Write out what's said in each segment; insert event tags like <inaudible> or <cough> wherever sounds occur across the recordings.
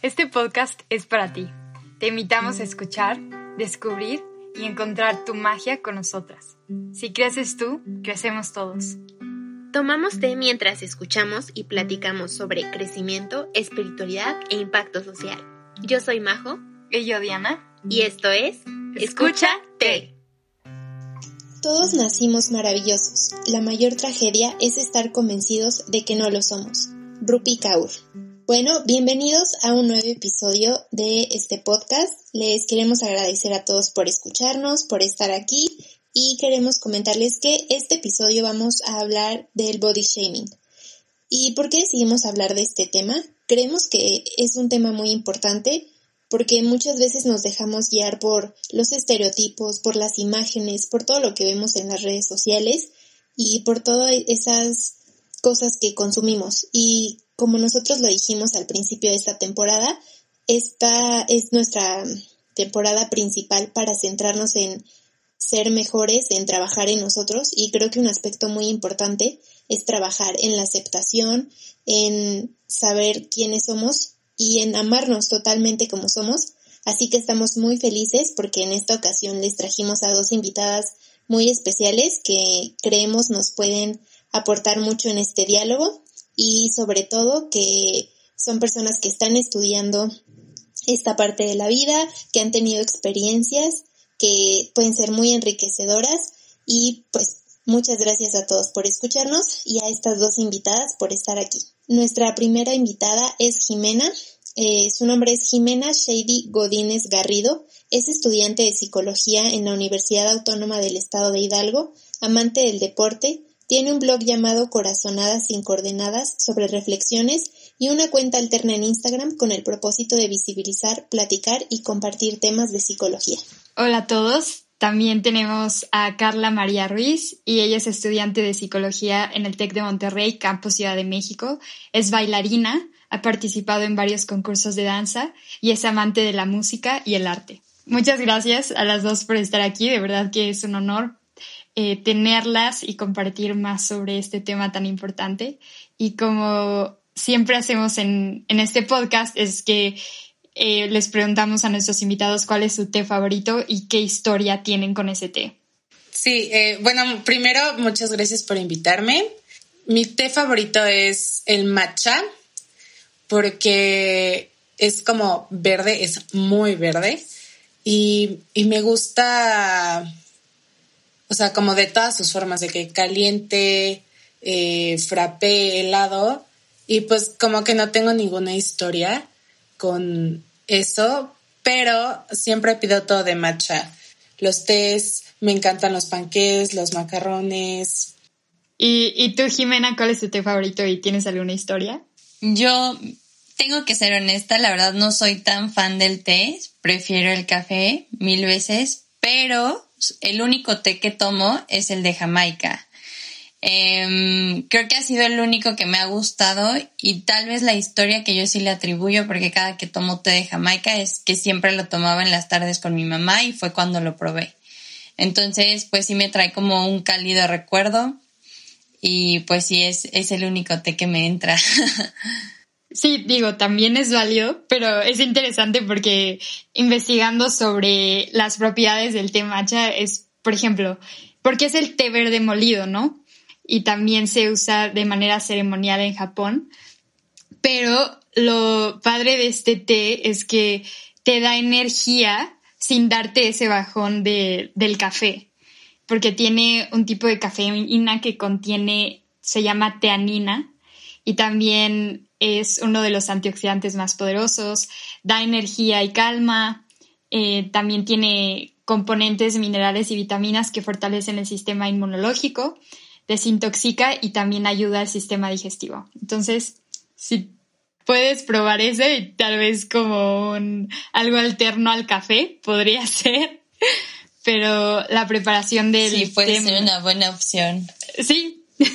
Este podcast es para ti. Te invitamos a escuchar, descubrir y encontrar tu magia con nosotras. Si creces tú, crecemos todos. Tomamos té mientras escuchamos y platicamos sobre crecimiento, espiritualidad e impacto social. Yo soy Majo. Y yo Diana. Y esto es Escucha Té. Todos nacimos maravillosos. La mayor tragedia es estar convencidos de que no lo somos. Rupi Kaur. Bueno, bienvenidos a un nuevo episodio de este podcast. Les queremos agradecer a todos por escucharnos, por estar aquí y queremos comentarles que este episodio vamos a hablar del body shaming. ¿Y por qué decidimos hablar de este tema? Creemos que es un tema muy importante porque muchas veces nos dejamos guiar por los estereotipos, por las imágenes, por todo lo que vemos en las redes sociales y por todas esas cosas que consumimos. Y como nosotros lo dijimos al principio de esta temporada, esta es nuestra temporada principal para centrarnos en ser mejores, en trabajar en nosotros y creo que un aspecto muy importante es trabajar en la aceptación, en saber quiénes somos y en amarnos totalmente como somos. Así que estamos muy felices porque en esta ocasión les trajimos a dos invitadas muy especiales que creemos nos pueden aportar mucho en este diálogo y sobre todo que son personas que están estudiando esta parte de la vida, que han tenido experiencias que pueden ser muy enriquecedoras y pues muchas gracias a todos por escucharnos y a estas dos invitadas por estar aquí. Nuestra primera invitada es Jimena. Eh, su nombre es Jimena Shady Godínez Garrido. Es estudiante de psicología en la Universidad Autónoma del Estado de Hidalgo, amante del deporte, tiene un blog llamado Corazonadas sin coordenadas sobre reflexiones y una cuenta alterna en Instagram con el propósito de visibilizar, platicar y compartir temas de psicología. Hola a todos, también tenemos a Carla María Ruiz y ella es estudiante de psicología en el TEC de Monterrey, Campus Ciudad de México. Es bailarina, ha participado en varios concursos de danza y es amante de la música y el arte. Muchas gracias a las dos por estar aquí, de verdad que es un honor eh, tenerlas y compartir más sobre este tema tan importante. Y como siempre hacemos en, en este podcast es que eh, les preguntamos a nuestros invitados cuál es su té favorito y qué historia tienen con ese té. Sí, eh, bueno, primero muchas gracias por invitarme. Mi té favorito es el matcha porque es como verde, es muy verde y, y me gusta, o sea, como de todas sus formas, de que caliente, eh, frappé, helado y pues como que no tengo ninguna historia con eso, pero siempre pido todo de matcha. Los tés, me encantan los panqués, los macarrones. ¿Y, ¿Y tú, Jimena, cuál es tu té favorito y tienes alguna historia? Yo tengo que ser honesta, la verdad no soy tan fan del té, prefiero el café mil veces, pero el único té que tomo es el de Jamaica. Em, creo que ha sido el único que me ha gustado y tal vez la historia que yo sí le atribuyo porque cada que tomo té de Jamaica es que siempre lo tomaba en las tardes con mi mamá y fue cuando lo probé. Entonces, pues sí me trae como un cálido recuerdo y pues sí es, es el único té que me entra. <laughs> Sí, digo, también es válido, pero es interesante porque investigando sobre las propiedades del té matcha es, por ejemplo, porque es el té verde molido, ¿no? y también se usa de manera ceremonial en Japón. Pero lo padre de este té es que te da energía sin darte ese bajón de, del café, porque tiene un tipo de cafeína que contiene, se llama teanina, y también es uno de los antioxidantes más poderosos, da energía y calma, eh, también tiene componentes minerales y vitaminas que fortalecen el sistema inmunológico desintoxica y también ayuda al sistema digestivo. Entonces, si puedes probar ese, tal vez como un, algo alterno al café, podría <laughs> ser. Pero la preparación del Sí, puede ser una buena opción. Sí. <laughs>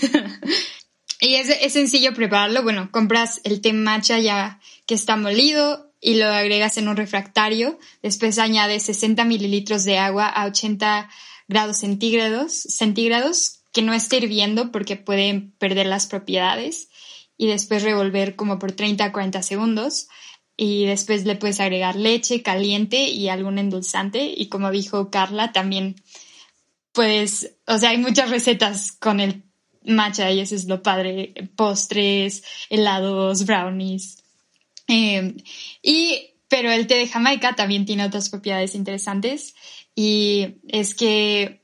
y es, es sencillo prepararlo. Bueno, compras el té matcha ya que está molido y lo agregas en un refractario. Después añades 60 mililitros de agua a 80 grados centígrados, centígrados que no esté hirviendo porque pueden perder las propiedades y después revolver como por 30 a 40 segundos. y después le puedes agregar leche caliente y algún endulzante y como dijo Carla también pues o sea hay muchas recetas con el matcha y eso es lo padre postres helados brownies em, y pero el té de Jamaica también tiene otras propiedades interesantes y es que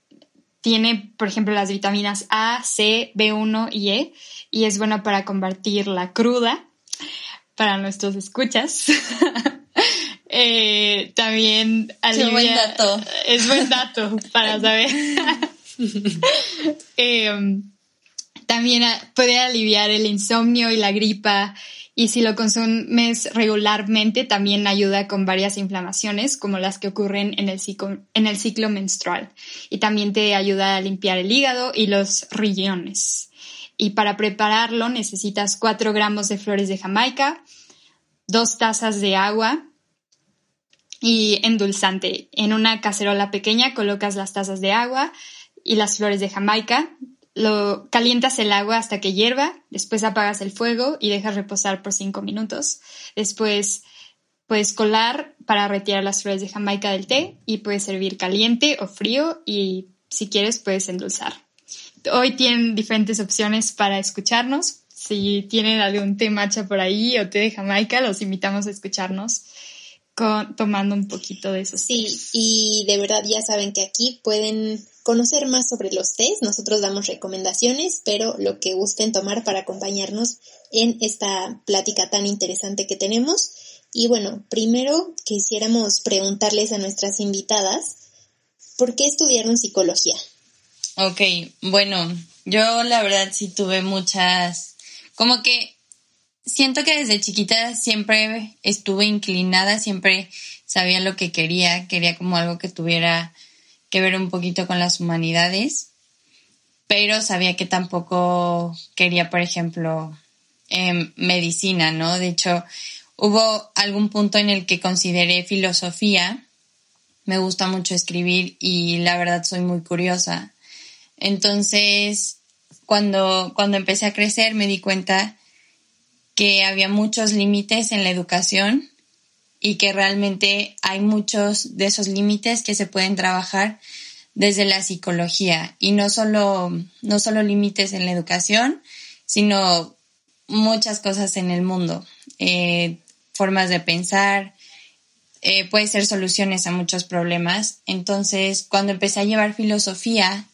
tiene, por ejemplo, las vitaminas A, C, B1 y E y es bueno para combatir la cruda para nuestros escuchas. <laughs> Eh, también alivia, es buen dato. Es buen dato para saber. <laughs> Em, también puede aliviar el insomnio y la gripa. Y si lo consumes regularmente también ayuda con varias inflamaciones como las que ocurren en el ciclo, en el ciclo menstrual. Y también te ayuda a limpiar el hígado y los riñones. Y para prepararlo necesitas 4 gramos de flores de Jamaica, 2 tazas de agua y endulzante. En una cacerola pequeña colocas las tazas de agua y las flores de Jamaica, lo calientas el agua hasta que hierva, después apagas el fuego y dejas reposar por 5 minutos. Después puedes colar para retirar las flores de Jamaica del té y puedes servir caliente o frío y si quieres puedes endulzar. Hoy tienen diferentes opciones para escucharnos. Si tienen algún té matcha por ahí o té de Jamaica, los invitamos a escucharnos con, tomando un poquito de eso. Sí, y de verdad ya saben que aquí pueden conocer más sobre los tés. Nosotros damos recomendaciones, pero lo que gusten tomar para acompañarnos en esta plática tan interesante que tenemos. Y bueno, primero quisiéramos preguntarles a nuestras invitadas, ¿por qué estudiaron psicología? Ok, bueno, yo la verdad sí tuve muchas, como que siento que desde chiquita siempre estuve inclinada, siempre sabía lo que quería, quería como algo que tuviera que ver un poquito con las humanidades, pero sabía que tampoco quería, por ejemplo, em, medicina, ¿no? De hecho, hubo algún punto en el que consideré filosofía, me gusta mucho escribir y la verdad soy muy curiosa. Entonces, cuando, cuando empecé a crecer me di cuenta que había muchos límites en la educación y que realmente hay muchos de esos límites que se pueden trabajar desde la psicología y no solo, no solo límites en la educación, sino muchas cosas en el mundo, eh, formas de pensar, eh, puede ser soluciones a muchos problemas. Entonces, cuando empecé a llevar filosofía,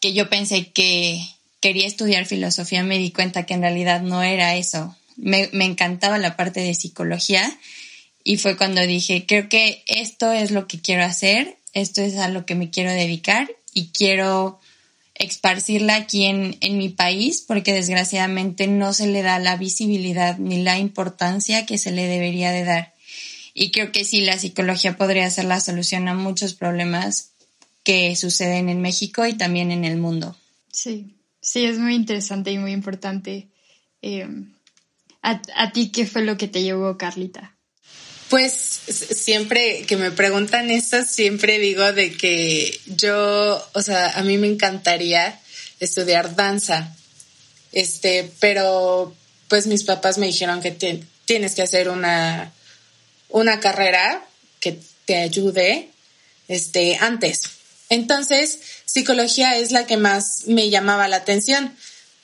que yo pensé que quería estudiar filosofía, me di cuenta que en realidad no era eso. Me, encantaba la parte de psicología y fue cuando dije, creo que esto es lo que quiero hacer, esto es a lo que me quiero dedicar y quiero esparcirla aquí en, en mi país porque desgraciadamente no se le da la visibilidad ni la importancia que se le debería de dar. Y creo que sí, la psicología podría ser la solución a muchos problemas que suceden en México y también en el mundo. Sí, sí, es muy interesante y muy importante. Eh, a, ti qué fue lo que te llevó, Carlita? Pues siempre que me preguntan esto, siempre digo de que yo, o sea, a mí me encantaría estudiar danza, este, pero pues mis papás me dijeron que tienes que hacer una, una carrera que te ayude, este, antes. Entonces, psicología es la que más me llamaba la atención,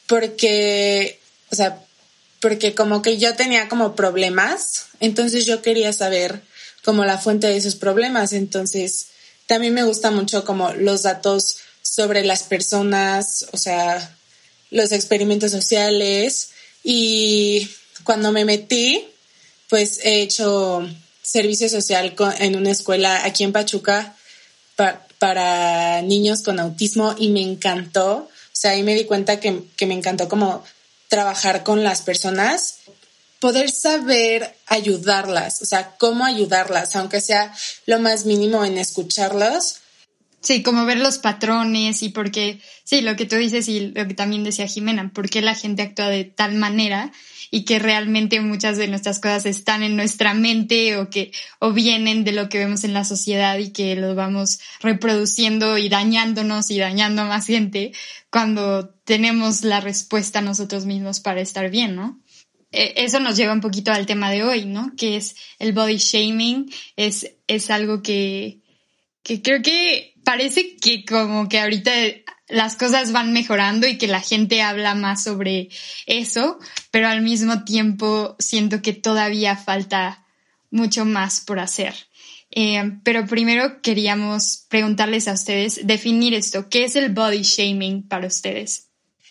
porque, o sea, porque como que yo tenía como problemas, entonces yo quería saber como la fuente de esos problemas, entonces también me gusta mucho como los datos sobre las personas, o sea, los experimentos sociales y cuando me metí, pues he hecho servicio social en una escuela aquí en Pachuca para niños con autismo y me encantó. O sea, ahí me di cuenta que, me encantó como trabajar con las personas, poder saber ayudarlas, o sea, cómo ayudarlas, aunque sea lo más mínimo en escucharlos. Sí, como ver los patrones y porque, sí, lo que tú dices y lo que también decía Jimena, por qué la gente actúa de tal manera y que realmente muchas de nuestras cosas están en nuestra mente o que o vienen de lo que vemos en la sociedad y que lo vamos reproduciendo y dañándonos y dañando a más gente cuando tenemos la respuesta nosotros mismos para estar bien, ¿no? e, eso nos lleva un poquito al tema de hoy, ¿no? Que es el body shaming, es, es algo que, que creo que parece que como que ahorita las cosas van mejorando y que la gente habla más sobre eso, pero al mismo tiempo siento que todavía falta mucho más por hacer. Eh, pero primero queríamos preguntarles a ustedes, definir esto, ¿qué es el body shaming para ustedes?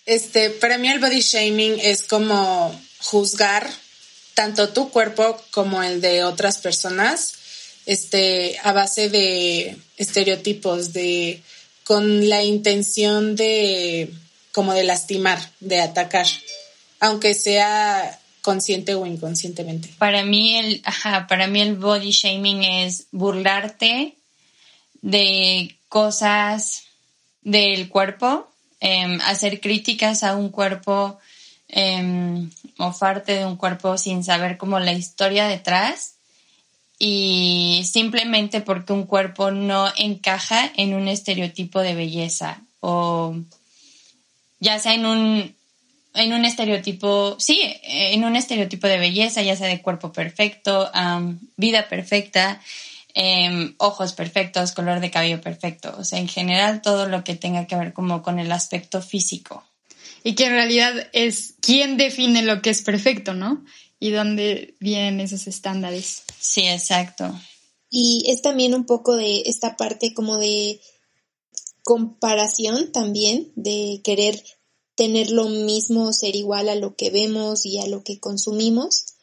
Este, para mí el body shaming es como juzgar tanto tu cuerpo como el de otras personas, este, a base de estereotipos, de con la intención de como de lastimar, de atacar, aunque sea consciente o inconscientemente. Para mí el, para mí el body shaming es burlarte de cosas del cuerpo, em, hacer críticas a un cuerpo, eh, mofarte de un cuerpo sin saber como la historia detrás y simplemente porque un cuerpo no encaja en un estereotipo de belleza o ya sea en un en un estereotipo, sí, en un estereotipo de belleza, ya sea de cuerpo perfecto, vida perfecta, em, ojos perfectos, color de cabello perfecto, o sea, en general todo lo que tenga que ver como con el aspecto físico. Y que en realidad es quién define lo que es perfecto, ¿no? Y dónde vienen esos estándares. Sí, exacto. Y es también un poco de esta parte como de comparación también, de querer tener lo mismo, ser igual a lo que vemos y a lo que consumimos.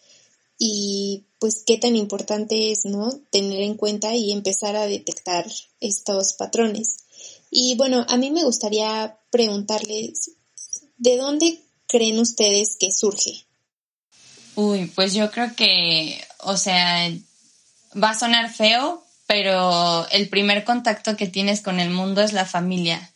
Y pues qué tan importante es, ¿no? Tener en cuenta y empezar a detectar estos patrones. Y bueno, a mí me gustaría preguntarles, ¿de dónde creen ustedes que surge? Uy, pues yo creo que, o sea, va a sonar feo, pero el primer contacto que tienes con el mundo es la familia.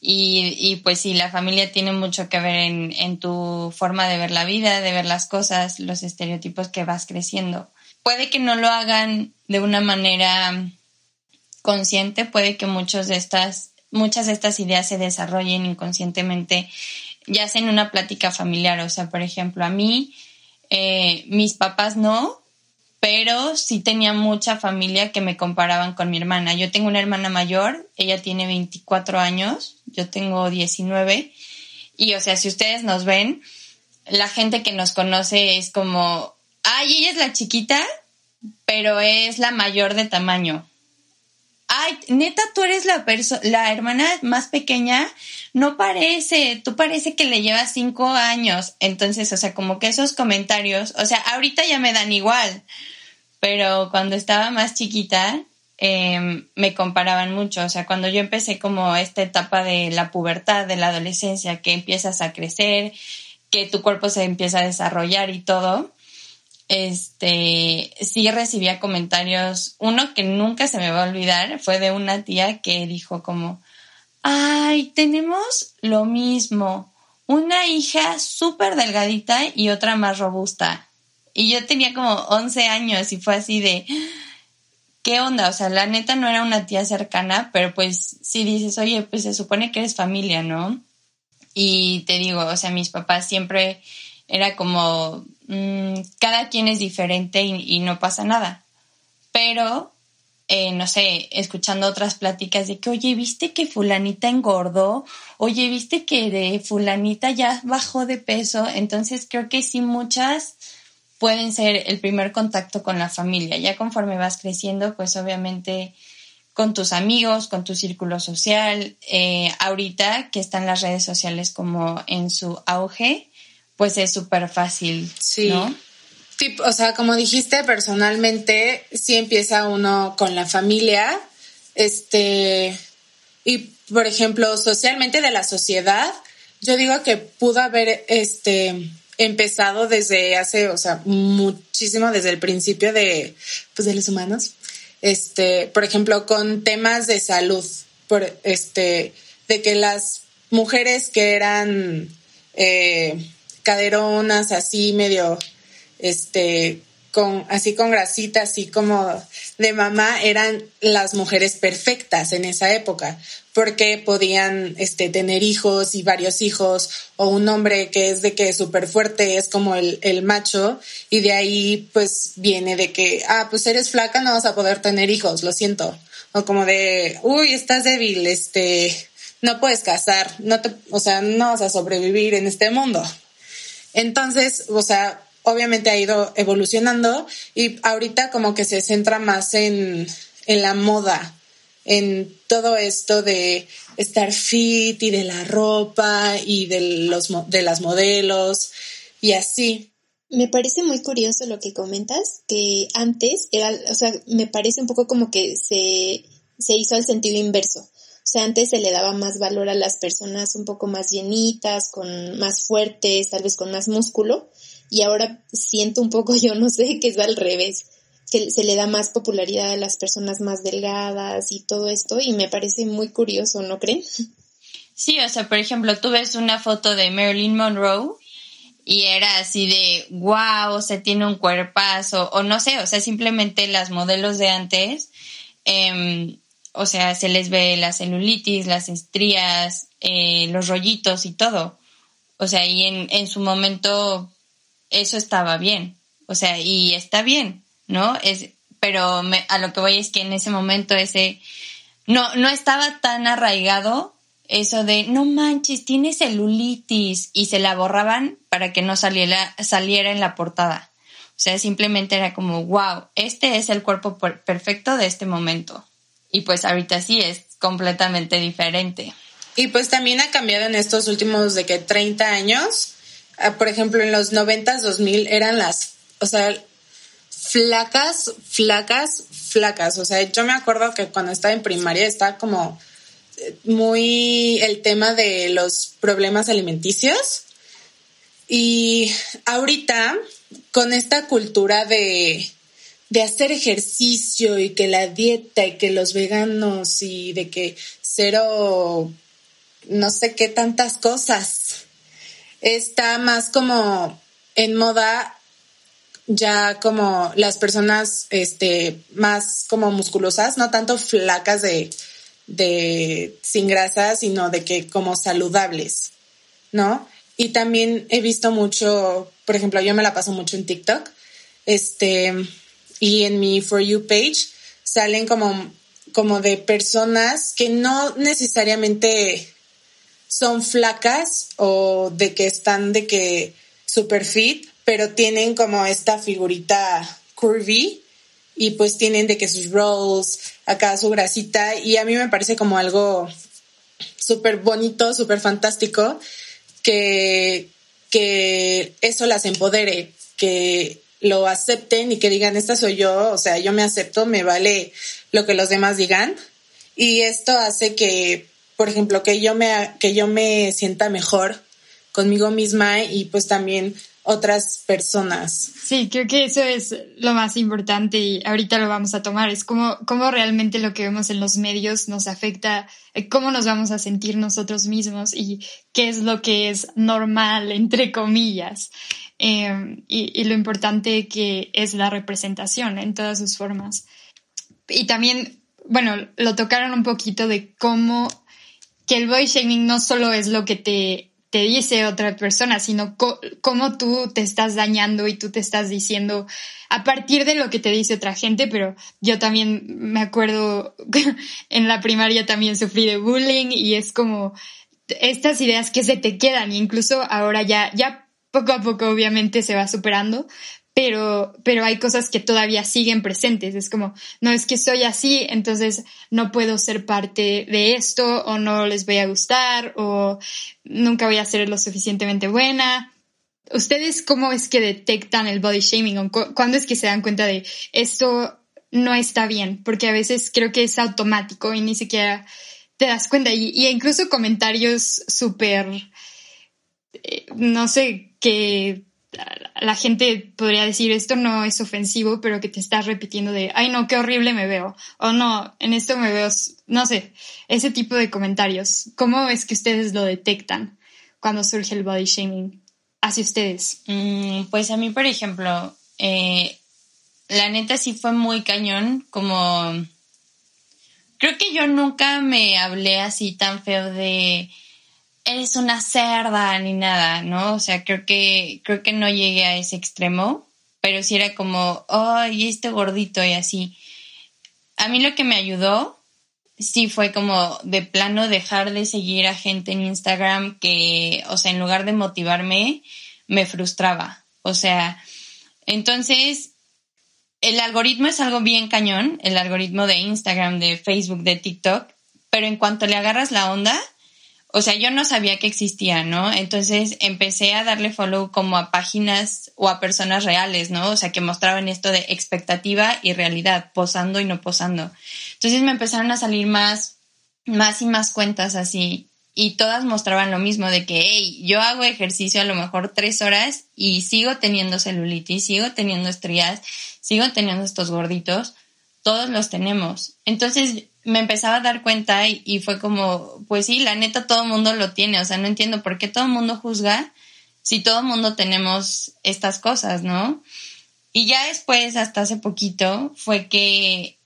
Y, y, pues sí, la familia tiene mucho que ver en, en, tu forma de ver la vida, de ver las cosas, los estereotipos que vas creciendo. Puede que no lo hagan de una manera consciente, puede que muchos de estas, muchas de estas ideas se desarrollen inconscientemente, ya sea en una plática familiar. O sea, por ejemplo, a mí, eh, mis papás no, pero sí tenía mucha familia que me comparaban con mi hermana. Yo tengo una hermana mayor, ella tiene 24 años, yo tengo 19, y o sea, si ustedes nos ven, la gente que nos conoce es como, ay, ella es la chiquita, pero es la mayor de tamaño. Ay, neta, tú eres la, la hermana más pequeña, no parece, tú parece que le llevas cinco años. Entonces, o sea, como que esos comentarios, o sea, ahorita ya me dan igual, pero cuando estaba más chiquita, em, me comparaban mucho. O sea, cuando yo empecé como esta etapa de la pubertad, de la adolescencia, que empiezas a crecer, que tu cuerpo se empieza a desarrollar y todo, este, sí recibía comentarios. Uno que nunca se me va a olvidar fue de una tía que dijo como, ay, tenemos lo mismo, una hija súper delgadita y otra más robusta. Y yo tenía como 11 años y fue así de, ¿qué onda? O sea, la neta no era una tía cercana, pero pues si dices, oye, pues se supone que eres familia, ¿no? Y te digo, o sea, mis papás siempre era como, mm, cada quien es diferente y no pasa nada. Pero eh, no sé, escuchando otras pláticas de que, oye, ¿viste que fulanita engordó? Oye, ¿viste que de fulanita ya bajó de peso? Entonces creo que sí muchas pueden ser el primer contacto con la familia. Ya conforme vas creciendo, pues obviamente con tus amigos, con tu círculo social, eh, ahorita que están las redes sociales como en su auge, pues es súper fácil, sí. ¿no? o sea, como dijiste, personalmente sí empieza uno con la familia, este, y por ejemplo, socialmente de la sociedad, yo digo que pudo haber, este, empezado desde hace, o sea, muchísimo desde el principio de, pues, de los humanos, este, por ejemplo, con temas de salud, por, este, de que las mujeres que eran eh, caderonas, así medio este, con así con grasita, así como de mamá, eran las mujeres perfectas en esa época, porque podían este, tener hijos y varios hijos, o un hombre que es de que súper fuerte es como el, el macho, y de ahí pues viene de que, ah, pues eres flaca, no vas a poder tener hijos, lo siento. O como de, uy, estás débil, este, no puedes casar, no te, o sea, no vas a sobrevivir en este mundo. Entonces, o sea, obviamente ha ido evolucionando y ahorita como que se centra más en, en la moda, en todo esto de estar fit y de la ropa y de, los, de las modelos y así. Me parece muy curioso lo que comentas, que antes era, o sea, me parece un poco como que se, se hizo al sentido inverso. O sea, antes se le daba más valor a las personas un poco más llenitas, con más fuertes, tal vez con más músculo, y ahora siento un poco, <laughs> yo no sé, que es al revés, que se le da más popularidad a las personas más delgadas y todo esto y me parece muy curioso, ¿no creen? Sí, o sea, por ejemplo, tú ves una foto de Marilyn Monroe y era así de, wow, o sea, tiene un cuerpazo, o no sé, o sea, simplemente las modelos de antes, em, o sea, se les ve la celulitis, las estrías, eh, los rollitos y todo. O sea, y en, en su momento eso estaba bien. O sea, y está bien, ¿no? Es, pero me, a lo que voy es que en ese momento ese no, no estaba tan arraigado eso de no manches, tiene celulitis y se la borraban para que no saliera, saliera en la portada. O sea, simplemente era como, wow, este es el cuerpo perfecto de este momento. Y pues ahorita sí es completamente diferente. Y pues también ha cambiado en estos últimos de que 30 años Ah, por ejemplo, en los 90s, 2000 eran las, o sea, flacas, flacas, flacas. O sea, yo me acuerdo que cuando estaba en primaria estaba como eh, muy el tema de los problemas alimenticios. Y ahorita, con esta cultura de, de hacer ejercicio y que la dieta y que los veganos y de que cero, no sé qué tantas cosas está más como en moda ya como las personas este más como musculosas, no tanto flacas de, de sin grasa, sino de que como saludables, ¿no? Y también he visto mucho, por ejemplo, yo me la paso mucho en TikTok, este, y en mi For You page salen como, como de personas que no necesariamente son flacas o de que están de que super fit, pero tienen como esta figurita curvy y pues tienen de que sus rolls, acá su grasita y a mí me parece como algo súper bonito, súper fantástico que, que eso las empodere, que lo acepten y que digan, esta soy yo, o sea, yo me acepto, me vale lo que los demás digan. Y esto hace que por ejemplo, que yo me, que yo me sienta mejor conmigo misma y pues también otras personas. Sí, creo que eso es lo más importante y ahorita lo vamos a tomar. Es como, cómo realmente lo que vemos en los medios nos afecta, eh, cómo nos vamos a sentir nosotros mismos y qué es lo que es normal, entre comillas. Em, y, lo importante que es la representación en todas sus formas. Y también, bueno, lo tocaron un poquito de cómo que el body shaming no solo es lo que te, te dice otra persona, sino cómo tú te estás dañando y tú te estás diciendo a partir de lo que te dice otra gente, pero yo también me acuerdo <laughs> en la primaria también sufrí de bullying y es como estas ideas que se te quedan, incluso ahora ya, ya poco a poco obviamente se va superando, pero, pero hay cosas que todavía siguen presentes. Es como, no es que soy así, entonces no puedo ser parte de esto, o no les voy a gustar, o nunca voy a ser lo suficientemente buena. ¿Ustedes cómo es que detectan el body shaming? ¿O ¿Cuándo es que se dan cuenta de esto no está bien? Porque a veces creo que es automático y ni siquiera te das cuenta. Y, y incluso comentarios súper, eh, no sé, que la gente podría decir esto no es ofensivo, pero que te estás repitiendo de, ay no, qué horrible me veo, o no, en esto me veo, no sé, ese tipo de comentarios. ¿Cómo es que ustedes lo detectan cuando surge el body shaming hacia ustedes? Mm, pues a mí, por ejemplo, eh, la neta sí fue muy cañón, como... Creo que yo nunca me hablé así tan feo de eres una cerda ni nada, ¿no? O sea, creo que creo que no llegué a ese extremo, pero sí era como, ay, este gordito y así. A mí lo que me ayudó sí fue como de plano dejar de seguir a gente en Instagram que, o sea, en lugar de motivarme, me frustraba. O sea, entonces, el algoritmo es algo bien cañón, el algoritmo de Instagram, de Facebook, de TikTok, pero en cuanto le agarras la onda, o sea, yo no sabía que existía, ¿no? Entonces empecé a darle follow como a páginas o a personas reales, ¿no? O sea, que mostraban esto de expectativa y realidad, posando y no posando. Entonces me empezaron a salir más, más y más cuentas así. Y todas mostraban lo mismo de que, hey, yo hago ejercicio a lo mejor tres horas y sigo teniendo celulitis, sigo teniendo estrías, sigo teniendo estos gorditos, todos los tenemos. Entonces me empezaba a dar cuenta y, fue como, pues sí, la neta todo el mundo lo tiene, o sea, no entiendo por qué todo el mundo juzga si todo el mundo tenemos estas cosas, ¿no? Y ya después, hasta hace poquito, fue que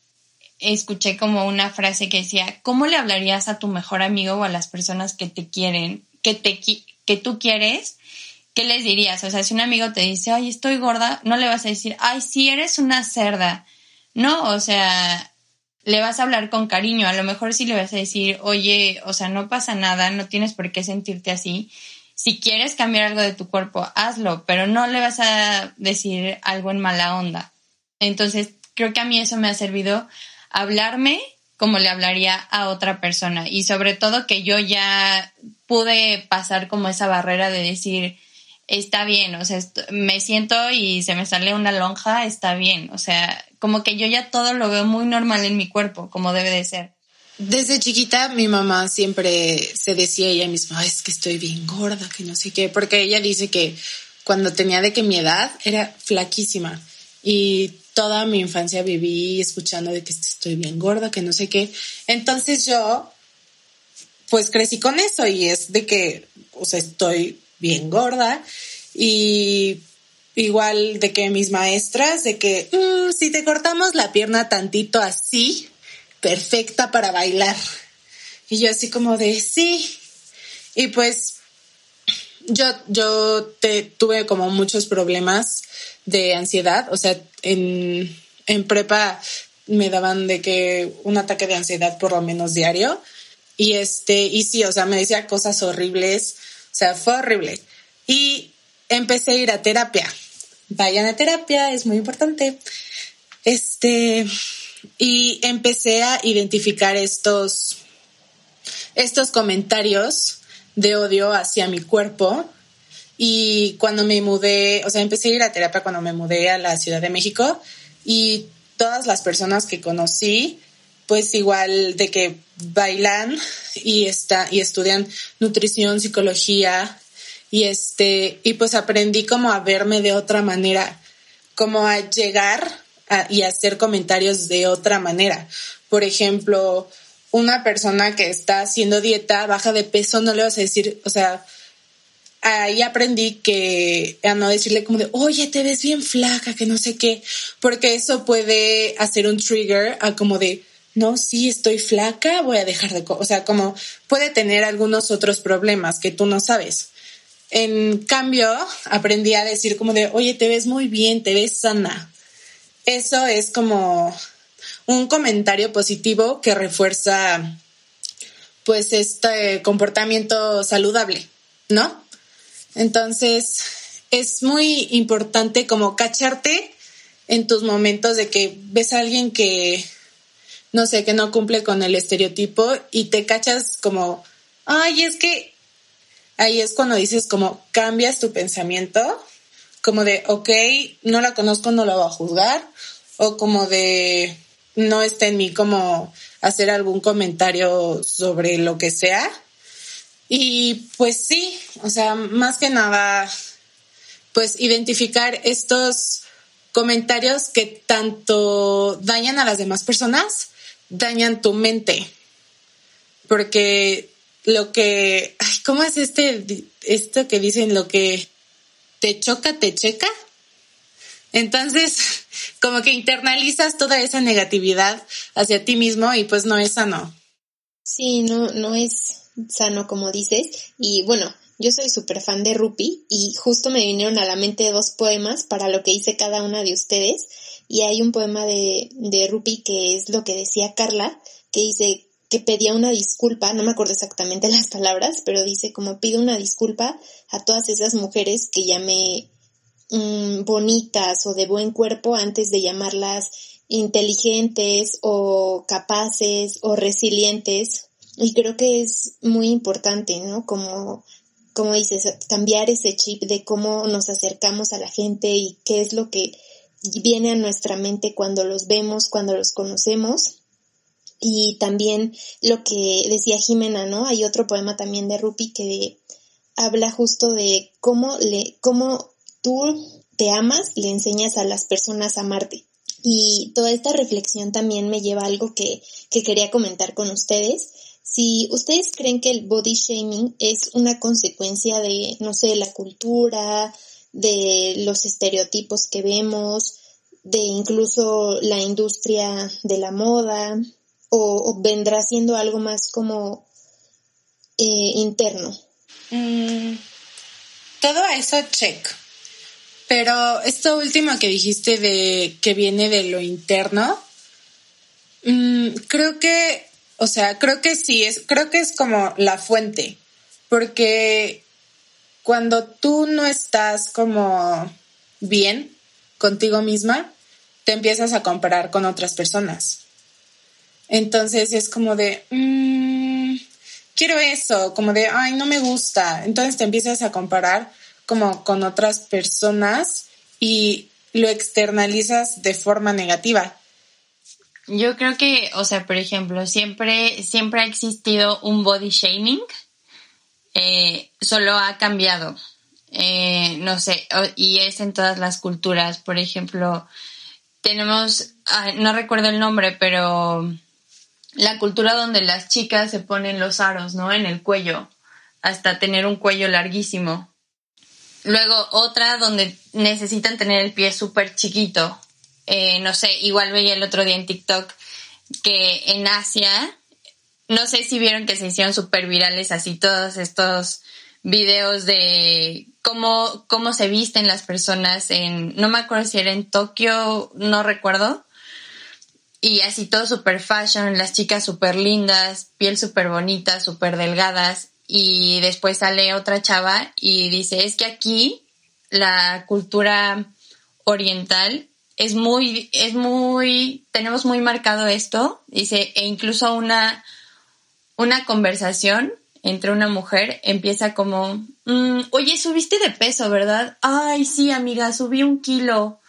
escuché como una frase que decía, ¿cómo le hablarías a tu mejor amigo o a las personas que te quieren, que, te, que tú quieres? ¿Qué les dirías? O sea, si un amigo te dice, ay, estoy gorda, no le vas a decir, ay, sí, eres una cerda. No, o sea, le vas a hablar con cariño, a lo mejor sí le vas a decir, oye, o sea, no pasa nada, no tienes por qué sentirte así. Si quieres cambiar algo de tu cuerpo, hazlo, pero no le vas a decir algo en mala onda. Entonces, creo que a mí eso me ha servido hablarme como le hablaría a otra persona y sobre todo que yo ya pude pasar como esa barrera de decir, está bien, o sea, me siento y se me sale una lonja, está bien, o sea, como que yo ya todo lo veo muy normal en mi cuerpo, como debe de ser. Desde chiquita mi mamá siempre se decía ella misma, es que estoy bien gorda, que no sé qué, porque ella dice que cuando tenía de que mi edad era flaquísima y toda mi infancia viví escuchando de que estoy bien gorda, que no sé qué. Entonces yo pues crecí con eso y es de que, o sea, estoy bien gorda y igual de que mis maestras, de que mm, si te cortamos la pierna tantito así, perfecta para bailar. Y yo así como de sí. Y pues yo, yo te, tuve como muchos problemas de ansiedad, o sea, en, en prepa me daban de que un ataque de ansiedad por lo menos diario. Y este, y sí, o sea, me decía cosas horribles, o sea, fue horrible. Y empecé a ir a terapia vayan a terapia, es muy importante. Este, y empecé a identificar estos, estos comentarios de odio hacia mi cuerpo. Y cuando me mudé, o sea, empecé a ir a terapia cuando me mudé a la Ciudad de México y todas las personas que conocí, pues igual de que bailan y, está, y estudian nutrición, psicología, y este, y pues aprendí como a verme de otra manera, como a llegar y hacer comentarios de otra manera. Por ejemplo, una persona que está haciendo dieta, baja de peso, no le vas a decir, o sea, ahí aprendí que a no decirle como de, oye, te ves bien flaca, que no sé qué, porque eso puede hacer un trigger a como de, no, sí, estoy flaca, voy a dejar de, o sea, como puede tener algunos otros problemas que tú no sabes. En cambio, aprendí a decir como de, oye, te ves muy bien, te ves sana. Eso es como un comentario positivo que refuerza pues este comportamiento saludable, ¿no? Entonces, es muy importante como cacharte en tus momentos de que ves a alguien que, no sé, que no cumple con el estereotipo y te cachas como, ay, es que ahí es cuando dices como cambias tu pensamiento, como de, ok, no la conozco, no la voy a juzgar, o como de, no está en mí como hacer algún comentario sobre lo que sea. Y pues sí, o sea, más que nada, pues identificar estos comentarios que tanto dañan a las demás personas, dañan tu mente. Porque lo que, ay, ¿cómo es este, esto que dicen, lo que te choca, te checa? Entonces, <laughs> como que internalizas toda esa negatividad hacia ti mismo y pues no es sano. Sí, no, no es sano como dices. Y bueno, yo soy súper fan de Rupi y justo me vinieron a la mente dos poemas para lo que hice cada una de ustedes. Y hay un poema de, de Rupi que es lo que decía Carla, que dice que pedía una disculpa, no me acuerdo exactamente <laughs> las palabras, pero dice como pido una disculpa a todas esas mujeres que llamé mm, bonitas o de buen cuerpo antes de llamarlas inteligentes o capaces o resilientes. Y creo que es muy importante, ¿no? Como, como dices, cambiar ese chip de cómo nos acercamos a la gente y qué es lo que viene a nuestra mente cuando los vemos, cuando los conocemos. Y también lo que decía Jimena, ¿no? Hay otro poema también de Rupi que habla justo de cómo le, cómo tú te amas, le enseñas a las personas a amarte. Y toda esta reflexión también me lleva a algo que, que quería comentar con ustedes. Si ustedes creen que el body shaming es una consecuencia de, no sé, la cultura, de los estereotipos que vemos, de incluso la industria de la moda, o, vendrá siendo algo más como eh, interno. Mm, todo eso check. Pero esto último que dijiste de que viene de lo interno, mm, creo que, o sea, creo que sí, es, creo que es como la fuente, porque cuando tú no estás como bien contigo misma, te empiezas a comparar con otras personas. Entonces es como de, mm, quiero eso, como de, ay, no me gusta. Entonces te empiezas a comparar como con otras personas y lo externalizas de forma negativa. Yo creo que, o sea, por ejemplo, siempre, siempre ha existido un body shaming, eh, solo ha cambiado. Eh, no sé, y es en todas las culturas. Por ejemplo, tenemos, no recuerdo el nombre, pero la cultura donde las chicas se ponen los aros, ¿no? En el cuello, hasta tener un cuello larguísimo. Luego otra donde necesitan tener el pie súper chiquito. Eh, no sé, igual veía el otro día en TikTok que en Asia, no sé si vieron que se hicieron súper virales así todos estos videos de cómo, cómo se visten las personas en, no me acuerdo si era en Tokio, no recuerdo, y así todo super fashion, las chicas súper lindas, piel súper bonita, súper delgadas, y después sale otra chava y dice, es que aquí la cultura oriental es muy, es muy, tenemos muy marcado esto, dice, e incluso una, una conversación entre una mujer empieza como, mm, oye, subiste de peso, ¿verdad? Ay, sí, amiga, subí un kilo.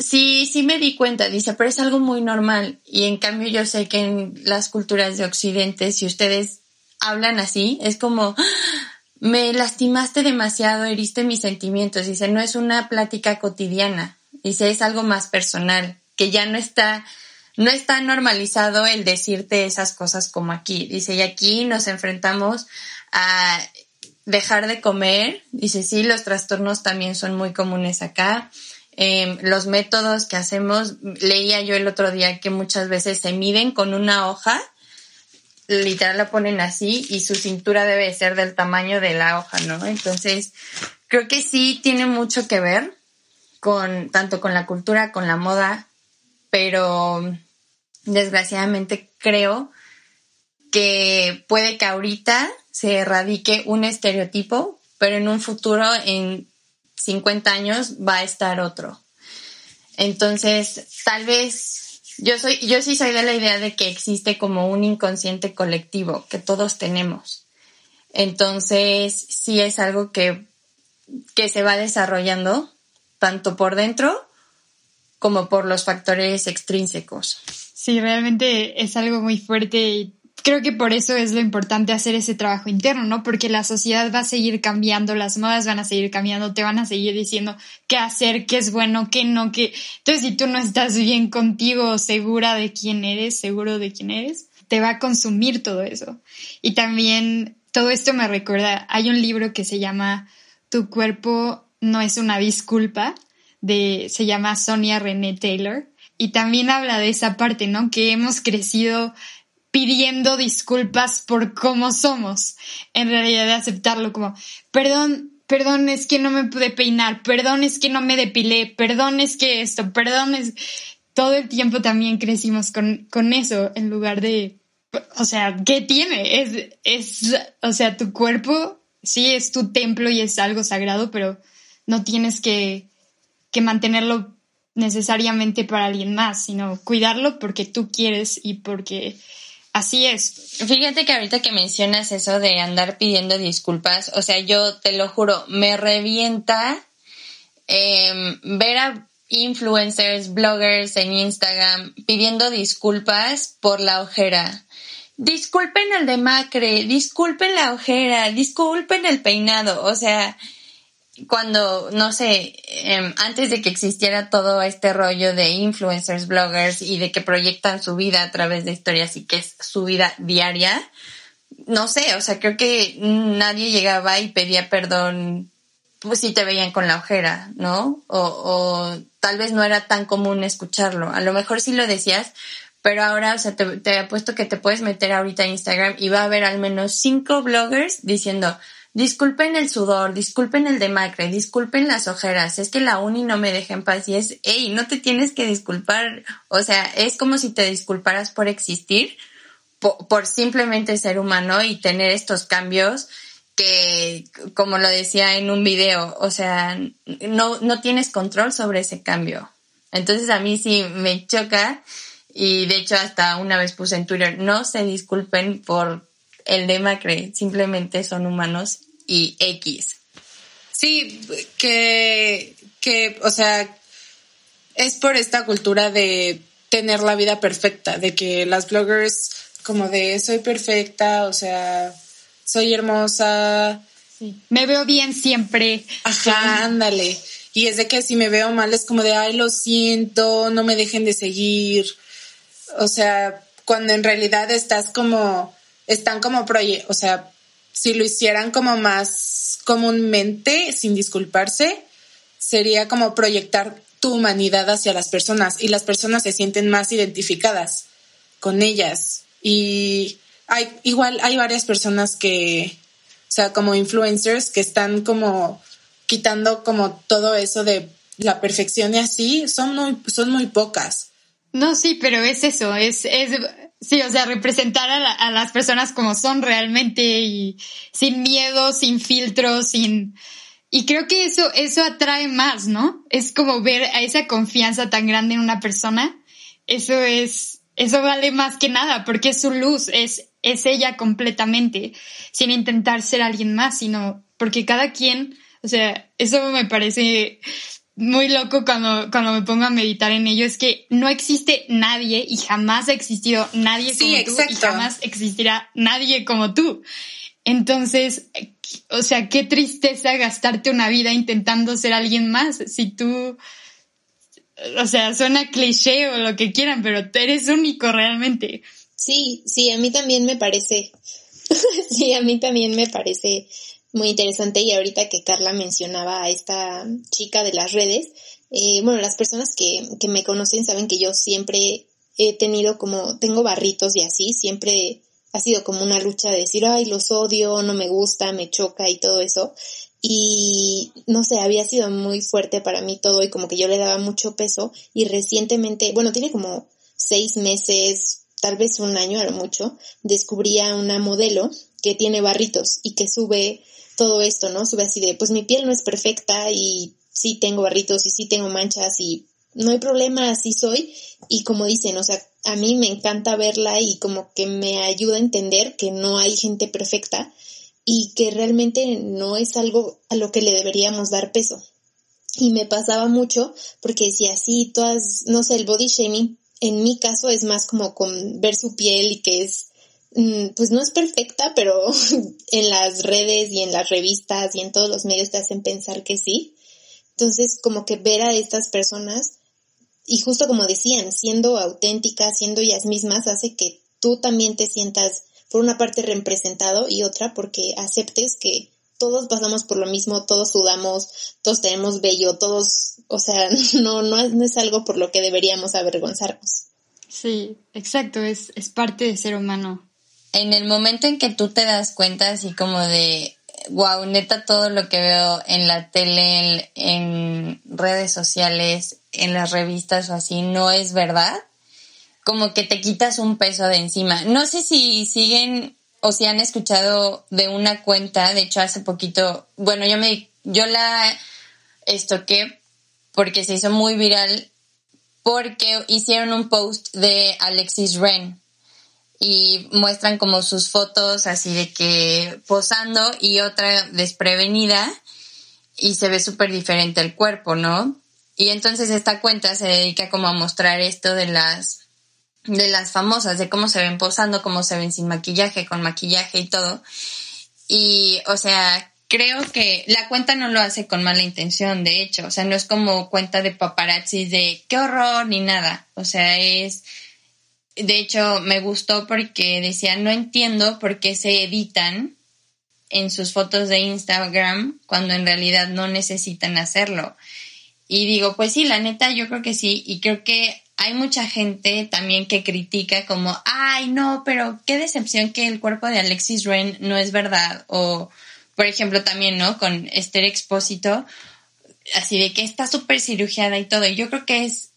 Sí, sí me di cuenta, dice, pero es algo muy normal. Y en cambio yo sé que en las culturas de Occidente, si ustedes hablan así, es como, ah, me lastimaste demasiado, heriste mis sentimientos. Dice, no es una plática cotidiana. Dice, es algo más personal, que ya no está no está normalizado el decirte esas cosas como aquí. Dice, y aquí nos enfrentamos a dejar de comer. Dice, sí, los trastornos también son muy comunes acá. Em, los métodos que hacemos, leía yo el otro día que muchas veces se miden con una hoja, literal la ponen así y su cintura debe ser del tamaño de la hoja, ¿no? Entonces, creo que sí tiene mucho que ver con tanto con la cultura, con la moda, pero desgraciadamente creo que puede que ahorita se erradique un estereotipo, pero en un futuro, en 50 años, va a estar otro. Entonces, tal vez yo soy, yo sí soy de la idea de que existe como un inconsciente colectivo que todos tenemos. Entonces, sí es algo que, que se va desarrollando tanto por dentro como por los factores extrínsecos. Sí, realmente es algo muy fuerte y creo que por eso es lo importante hacer ese trabajo interno, ¿no? Porque la sociedad va a seguir cambiando, las modas van a seguir cambiando, te van a seguir diciendo qué hacer, qué es bueno, qué no, qué. Entonces, si tú no estás bien contigo, segura de quién eres, seguro de quién eres, te va a consumir todo eso. Y también todo esto me recuerda, hay un libro que se llama Tu cuerpo no es una disculpa de, se llama Sonia René Taylor, y también habla de esa parte, ¿no? Que hemos crecido pidiendo disculpas por cómo somos, en realidad de aceptarlo como, perdón, perdón, es que no me pude peinar, perdón, es que no me depilé, perdón, es que esto, perdón, es... Todo el tiempo también crecimos con, con eso en lugar de, o sea, ¿qué tiene? Es, es, o sea, tu cuerpo sí es tu templo y es algo sagrado, pero no tienes que, que mantenerlo necesariamente para alguien más, sino cuidarlo porque tú quieres y porque Así es. Fíjate que ahorita que mencionas eso de andar pidiendo disculpas, o sea, yo te lo juro, me revienta em, ver a influencers, bloggers en Instagram pidiendo disculpas por la ojera. Disculpen el demacre, disculpen la ojera, disculpen el peinado, o sea, cuando, no sé, em, antes de que existiera todo este rollo de influencers, bloggers y de que proyectan su vida a través de historias y que es su vida diaria, no sé, o sea, creo que nadie llegaba y pedía perdón pues si te veían con la ojera, ¿no? O, o tal vez no era tan común escucharlo. A lo mejor sí lo decías, pero ahora, o sea, te, te apuesto que te puedes meter ahorita a Instagram y va a haber al menos cinco bloggers diciendo, Disculpen el sudor, disculpen el demacre, disculpen las ojeras, es que la uni no me deja en paz y es, hey, no te tienes que disculpar, o sea, es como si te disculparas por existir, por, simplemente ser humano y tener estos cambios que, como lo decía en un video, o sea, no, no tienes control sobre ese cambio. Entonces a mí sí me choca y de hecho hasta una vez puse en Twitter, no se disculpen por el demacre, simplemente son humanos y X. Sí, que, que, o sea, es por esta cultura de tener la vida perfecta, de que las bloggers como de soy perfecta, o sea, soy hermosa. Me veo bien siempre. Ajá, ándale. Y es de que si me veo mal es como de, ay, lo siento, no me dejen de seguir. O sea, cuando en realidad estás como están como proye o sea, si lo hicieran como más comúnmente, sin disculparse, sería como proyectar tu humanidad hacia las personas y las personas se sienten más identificadas con ellas. Y hay, igual hay varias personas que, o sea, como influencers que están como quitando como todo eso de la perfección y así, son muy, son muy pocas. No, sí, pero es eso, es, es Sí, o sea, representar a, las personas como son realmente y sin miedo, sin filtros, sin... Y creo que eso, eso atrae más, ¿no? Es como ver a esa confianza tan grande en una persona. Eso es, eso vale más que nada porque es su luz, es, es ella completamente, sin intentar ser alguien más, sino porque cada quien, o sea, eso me parece muy loco cuando, cuando me pongo a meditar en ello es que no existe nadie y jamás ha existido nadie como tú y jamás existirá nadie como tú. Entonces, o sea, qué tristeza gastarte una vida intentando ser alguien más si tú, o sea, suena cliché o lo que quieran, pero eres único realmente. Sí, sí, a mí también me parece, <laughs> sí, a mí también me parece muy interesante y ahorita que Carla mencionaba a esta chica de las redes, eh, bueno, las personas que, que me conocen saben que yo siempre he tenido como, tengo barritos y así, siempre ha sido como una lucha de decir, ay, los odio, no me gusta, me choca y todo eso. Y no sé, había sido muy fuerte para mí todo y como que yo le daba mucho peso y recientemente, bueno, tiene como seis meses, tal vez un año a lo mucho, descubrí a una modelo que tiene barritos y que sube todo esto, ¿no? Sube así de, pues mi piel no es perfecta y sí tengo barritos y sí tengo manchas y no hay problema, así soy. Y como dicen, o sea, a mí me encanta verla y como que me ayuda a entender que no hay gente perfecta y que realmente no es algo a lo que le deberíamos dar peso. Y me pasaba mucho porque decía, sí, todas, no sé, el body shaming en mi caso es más como con ver su piel y que es pues no es perfecta, pero <laughs> en las redes y en las revistas y en todos los medios te hacen pensar que sí. Entonces, como que ver a estas personas, y justo como decían, siendo auténticas, siendo ellas mismas, hace que tú también te sientas, por una parte, representado y otra, porque aceptes que todos pasamos por lo mismo, todos sudamos, todos tenemos vello, todos, o sea, <laughs> no, no, no es algo por lo que deberíamos avergonzarnos. Sí, exacto, es, es parte de ser humano. En el momento en que tú te das cuenta así como de, wow, neta todo lo que veo en la tele, en, redes sociales, en las revistas o así, no es verdad, como que te quitas un peso de encima. No sé si siguen o si han escuchado de una cuenta, de hecho hace poquito, bueno, yo me, yo la estoqué porque se hizo muy viral porque hicieron un post de Alexis Ren y muestran como sus fotos así de que posando y otra desprevenida y se ve súper diferente el cuerpo, ¿no? Y entonces esta cuenta se dedica como a mostrar esto de las de las famosas, de cómo se ven posando, cómo se ven sin maquillaje, con maquillaje y todo. Y, o sea, creo que la cuenta no lo hace con mala intención, de hecho, o sea, no es como cuenta de paparazzi de qué horror ni nada, o sea, es, de hecho, me gustó porque decía, no entiendo por qué se editan en sus fotos de Instagram cuando en realidad no necesitan hacerlo. Y digo, pues sí, la neta, yo creo que sí, y creo que hay mucha gente también que critica como, ay, no, pero qué decepción que el cuerpo de Alexis Ren no es verdad, o por ejemplo, también, ¿no? Con Esther Expósito, así de que está súper cirugiada y todo. Y yo creo que es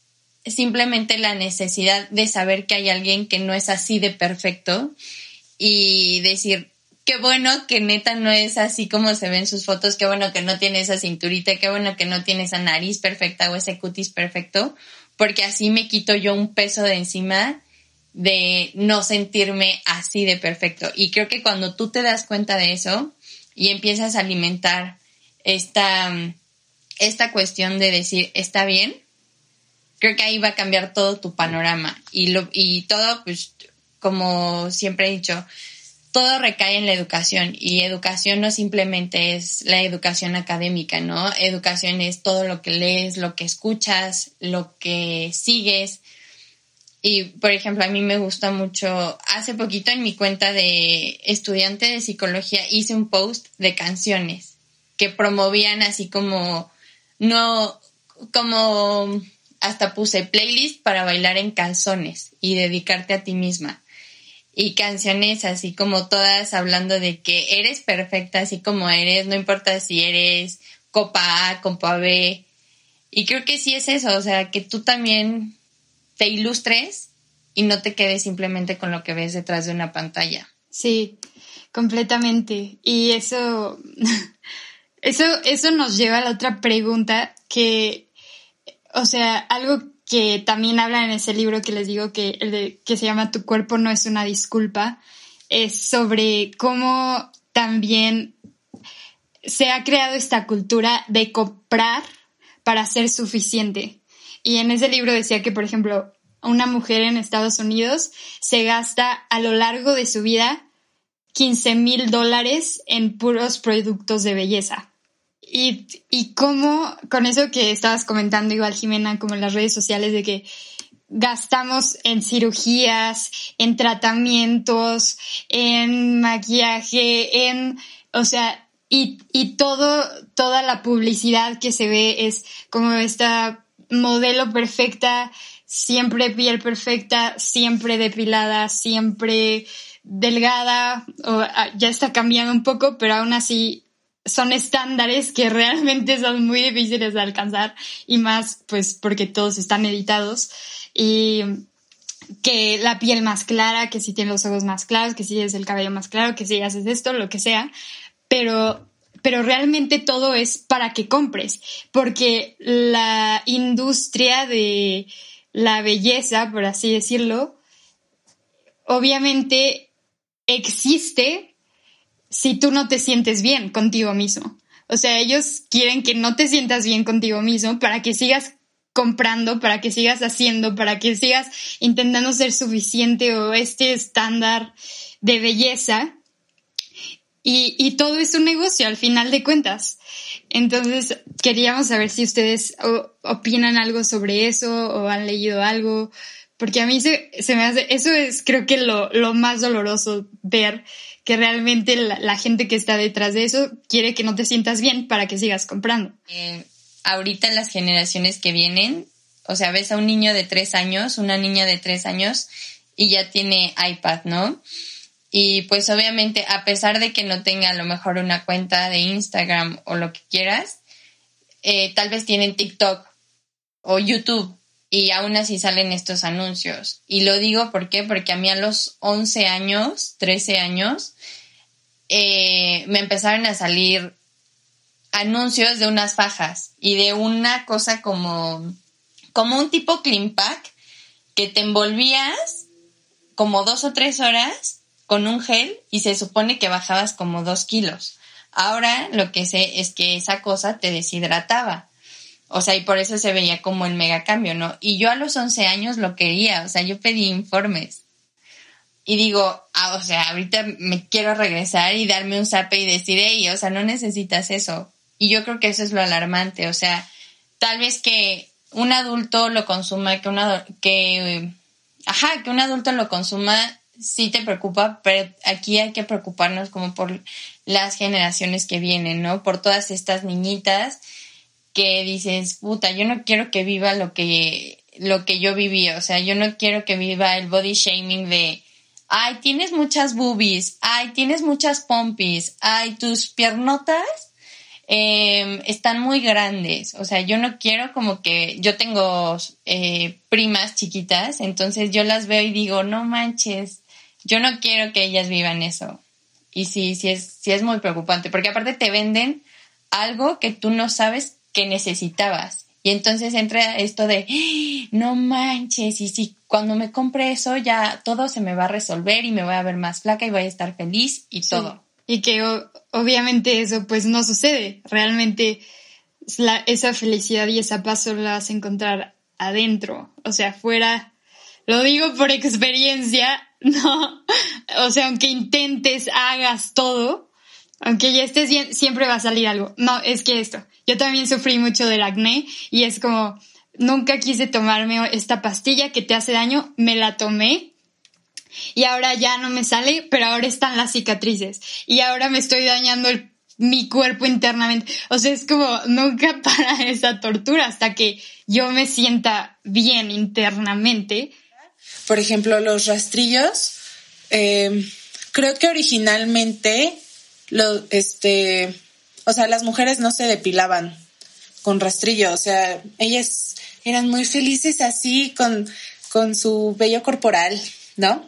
simplemente la necesidad de saber que hay alguien que no es así de perfecto y decir, qué bueno que neta no es así como se ven sus fotos, qué bueno que no tiene esa cinturita, qué bueno que no tiene esa nariz perfecta o ese cutis perfecto, porque así me quito yo un peso de encima de no sentirme así de perfecto. Y creo que cuando tú te das cuenta de eso, y empiezas a alimentar esta, esta cuestión de decir, está bien, creo que ahí va a cambiar todo tu panorama. Y, lo, y todo, pues, como siempre he dicho, todo recae en la educación y educación no simplemente es la educación académica, ¿no? Educación es todo lo que lees, lo que escuchas, lo que sigues, y, por ejemplo, a mí me gusta mucho, hace poquito en mi cuenta de estudiante de psicología hice un post de canciones que promovían así como, no, como hasta puse playlist para bailar en calzones y dedicarte a ti misma. Y canciones así como todas hablando de que eres perfecta así como eres, no importa si eres copa A, copa B. Y creo que sí es eso, o sea, que tú también te ilustres y no te quedes simplemente con lo que ves detrás de una pantalla. Sí, completamente. Y eso, <laughs> eso, eso nos lleva a la otra pregunta que, o sea, algo que también habla en ese libro que les digo que, el de, que se llama Tu cuerpo no es una disculpa, es sobre cómo también se ha creado esta cultura de comprar para ser suficiente. Y en ese libro decía que, por ejemplo, una mujer en Estados Unidos se gasta a lo largo de su vida 15 mil dólares en puros productos de belleza. Y, y cómo, con eso que estabas comentando igual, Jimena, como en las redes sociales, de que gastamos en cirugías, en tratamientos, en maquillaje, en, o sea, y, y todo, toda la publicidad que se ve es como esta modelo perfecta, siempre piel perfecta, siempre depilada, siempre delgada, o ah, ya está cambiando un poco, pero aún así son estándares que realmente son muy difíciles de alcanzar y más pues porque todos están editados. Y que la piel más clara, que si tienes los ojos más claros, que si tienes el cabello más claro, que si haces esto, lo que sea, pero pero realmente todo es para que compres, porque la industria de la belleza, por así decirlo, obviamente existe si tú no te sientes bien contigo mismo. O sea, ellos quieren que no te sientas bien contigo mismo para que sigas comprando, para que sigas haciendo, para que sigas intentando ser suficiente o este estándar de belleza y, y todo es un negocio al final de cuentas. Entonces, queríamos saber si ustedes opinan algo sobre eso o han leído algo, porque a mí se, se me hace, eso es creo que lo, lo más doloroso ver que realmente la, gente que está detrás de eso quiere que no te sientas bien para que sigas comprando. Eh, ahorita las generaciones que vienen, o sea, ves a un niño de tres años, una niña de tres años y ya tiene iPad, ¿no? Y pues obviamente, a pesar de que no tenga a lo mejor una cuenta de Instagram o lo que quieras, eh, tal vez tienen TikTok o YouTube y aún así salen estos anuncios. Y lo digo porque a mí a los 11 años, 13 años, eh, me empezaron a salir anuncios de unas fajas y de una cosa como, como un tipo clean pack que te envolvías como dos o tres horas con un gel y se supone que bajabas como dos kilos. Ahora lo que sé es que esa cosa te deshidrataba. O sea, y por eso se veía como el mega cambio, ¿no? Y yo a los 11 años lo quería, o sea, yo pedí informes. Y digo, ah, o sea, ahorita me quiero regresar y darme un zape y decir, hey, o sea, no necesitas eso. Y yo creo que eso es lo alarmante, o sea, tal vez que un adulto lo consuma, que una, que, ajá, que un adulto lo consuma sí te preocupa, pero aquí hay que preocuparnos como por las generaciones que vienen, ¿no? Por todas estas niñitas que dices, puta, yo no quiero que viva lo que, lo que yo viví, o sea, yo no quiero que viva el body shaming de, ay, tienes muchas boobies, ay, tienes muchas pompis, ay, tus piernotas em, están muy grandes. O sea, yo no quiero como que yo tengo eh, primas chiquitas, entonces yo las veo y digo, no manches, yo no quiero que ellas vivan eso. Y sí, sí es, sí es muy preocupante, porque aparte te venden algo que tú no sabes que necesitabas. Y entonces entra esto de, no manches, y si cuando me compre eso ya todo se me va a resolver y me voy a ver más flaca y voy a estar feliz y todo. Y que obviamente eso pues no sucede. Realmente esa felicidad y esa paz solo la vas a encontrar adentro. O sea, afuera, lo digo por experiencia, <laughs> no, o sea, aunque intentes, hagas todo, aunque ya estés bien, siempre va a salir algo. No, es que esto, yo también sufrí mucho del acné y es como, nunca quise tomarme esta pastilla que te hace daño, me la tomé y ahora ya no me sale, pero ahora están las cicatrices y ahora me estoy dañando mi cuerpo internamente. O sea, es como nunca <laughs> para esa tortura hasta que yo me sienta bien internamente por ejemplo, los rastrillos, eh, creo que originalmente, lo, este, o sea, las mujeres no se depilaban con rastrillo, o sea, ellas eran muy felices así con, con su vello corporal, ¿no?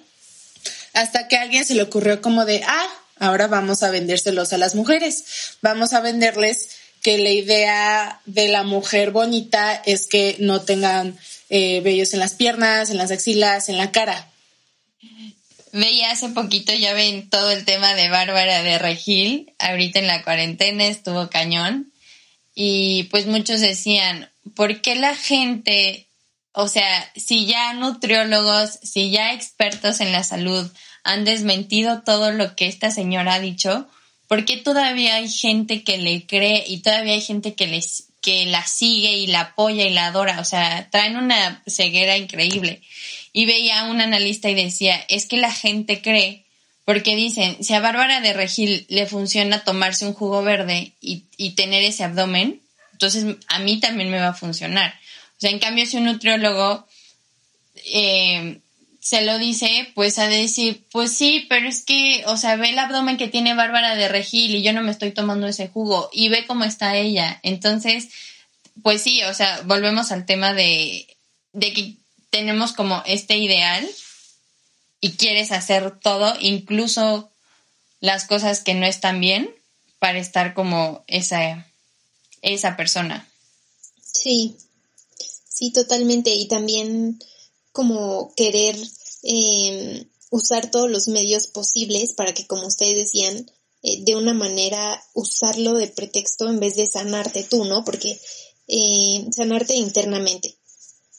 Hasta que a alguien se le ocurrió como de, ah, ahora vamos a vendérselos a las mujeres, vamos a venderles que la idea de la mujer bonita es que no tengan eh, vellos en las piernas, en las axilas, en la cara. Veía hace poquito, ya ven todo el tema de Bárbara de Regil, ahorita en la cuarentena estuvo cañón, y pues muchos decían, ¿por qué la gente, o sea, si ya nutriólogos, si ya expertos en la salud han desmentido todo lo que esta señora ha dicho, ¿por qué todavía hay gente que le cree y todavía hay gente que les que la sigue y la apoya y la adora, o sea, traen una ceguera increíble. Y veía a un analista y decía, es que la gente cree, porque dicen, si a Bárbara de Regil le funciona tomarse un jugo verde y, y tener ese abdomen, entonces a mí también me va a funcionar. O sea, en cambio, si un nutriólogo eh, se lo dice, pues a decir, pues sí, pero es que, o sea, ve el abdomen que tiene Bárbara de Regil y yo no me estoy tomando ese jugo y ve cómo está ella. Entonces, pues sí, o sea, volvemos al tema de, de que tenemos como este ideal y quieres hacer todo, incluso las cosas que no están bien, para estar como esa, esa persona. Sí, sí, totalmente. Y también como querer em, usar todos los medios posibles para que, como ustedes decían, eh, de una manera usarlo de pretexto en vez de sanarte tú, ¿no? Porque eh, sanarte internamente.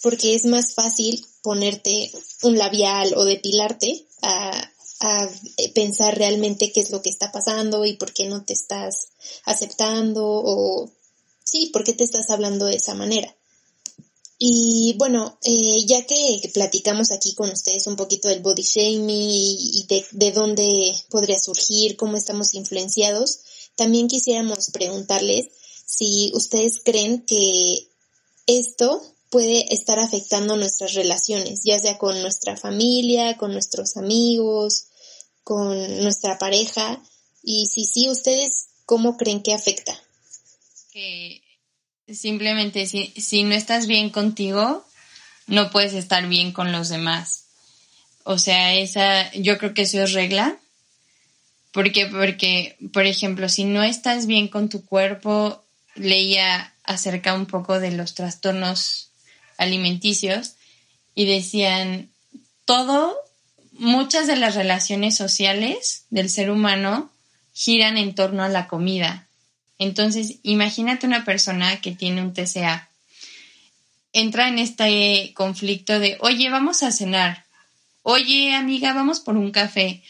Porque es más fácil ponerte un labial o depilarte a a eh, pensar realmente qué es lo que está pasando y por qué no te estás aceptando o sí, por qué te estás hablando de esa manera. Y bueno, eh, ya que platicamos aquí con ustedes un poquito del body shaming y, de, de, dónde podría surgir, cómo estamos influenciados, también quisiéramos preguntarles si ustedes creen que esto puede estar afectando nuestras relaciones, ya sea con nuestra familia, con nuestros amigos, con nuestra pareja, y si sí, ustedes, ¿cómo creen que afecta? Simplemente si, si no estás bien contigo, no puedes estar bien con los demás. O sea, esa, yo creo que eso es regla. Porque, porque, por ejemplo, si no estás bien con tu cuerpo, leía acerca un poco de los trastornos alimenticios y decían todo, muchas de las relaciones sociales del ser humano giran en torno a la comida. Entonces, imagínate una persona que tiene un TCA. Entra en este conflicto de, oye, vamos a cenar. Oye, amiga, vamos por un café.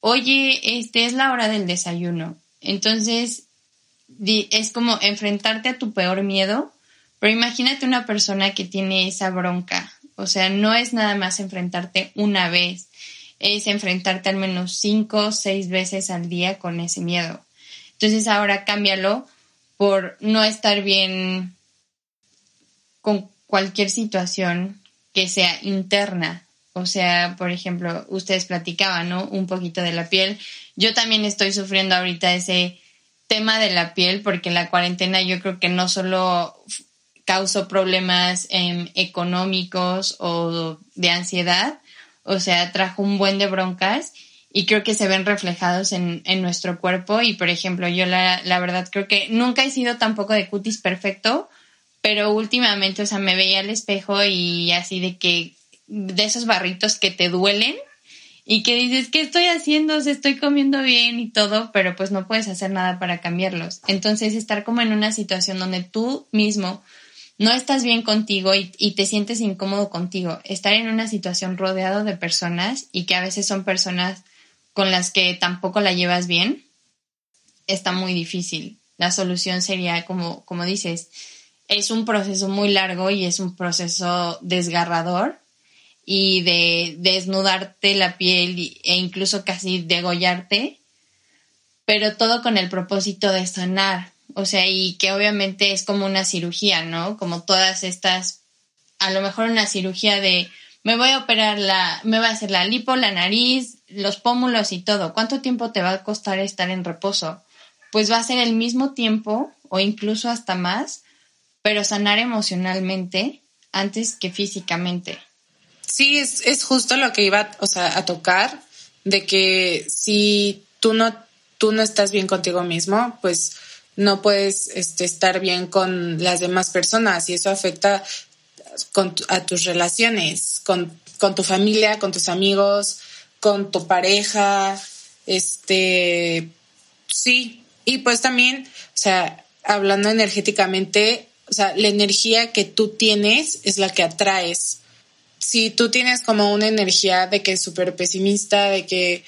Oye, este es la hora del desayuno. Entonces, es como enfrentarte a tu peor miedo, pero imagínate una persona que tiene esa bronca. O sea, no es nada más enfrentarte una vez, es enfrentarte al menos cinco o seis veces al día con ese miedo. Entonces ahora cámbialo por no estar bien con cualquier situación que sea interna. O sea, por ejemplo, ustedes platicaban, ¿no? Un poquito de la piel. Yo también estoy sufriendo ahorita ese tema de la piel porque la cuarentena yo creo que no solo causó problemas em, económicos o de ansiedad, o sea, trajo un buen de broncas y creo que se ven reflejados en, en nuestro cuerpo y por ejemplo yo la, la, verdad creo que nunca he sido tampoco de cutis perfecto, pero últimamente, o sea, me veía al espejo y así de que de esos barritos que te duelen y que dices, ¿qué estoy haciendo? Se estoy comiendo bien y todo, pero pues no puedes hacer nada para cambiarlos. Entonces, estar como en una situación donde tú mismo no estás bien contigo y, y, te sientes incómodo contigo, estar en una situación rodeado de personas y que a veces son personas con las que tampoco la llevas bien, está muy difícil. La solución sería, como, como dices, es un proceso muy largo y es un proceso desgarrador, y de desnudarte la piel e incluso casi degollarte, pero todo con el propósito de sanar, o sea, y que obviamente es como una cirugía, ¿no? Como todas estas, a lo mejor una cirugía de me voy a operar la, me va a hacer la lipo, la nariz, los pómulos y todo. ¿Cuánto tiempo te va a costar estar en reposo? Pues va a ser el mismo tiempo o incluso hasta más, pero sanar emocionalmente antes que físicamente. Sí, es, es justo lo que iba o sea, a tocar, de que si tú no, tú no estás bien contigo mismo, pues no puedes este, estar bien con las demás personas y eso afecta a tus relaciones, con, con tu familia, con tus amigos, con tu pareja, este, sí, y pues también, o sea, hablando energéticamente, o sea, la energía que tú tienes es la que atraes. Si tú tienes como una energía de que es súper pesimista, de que,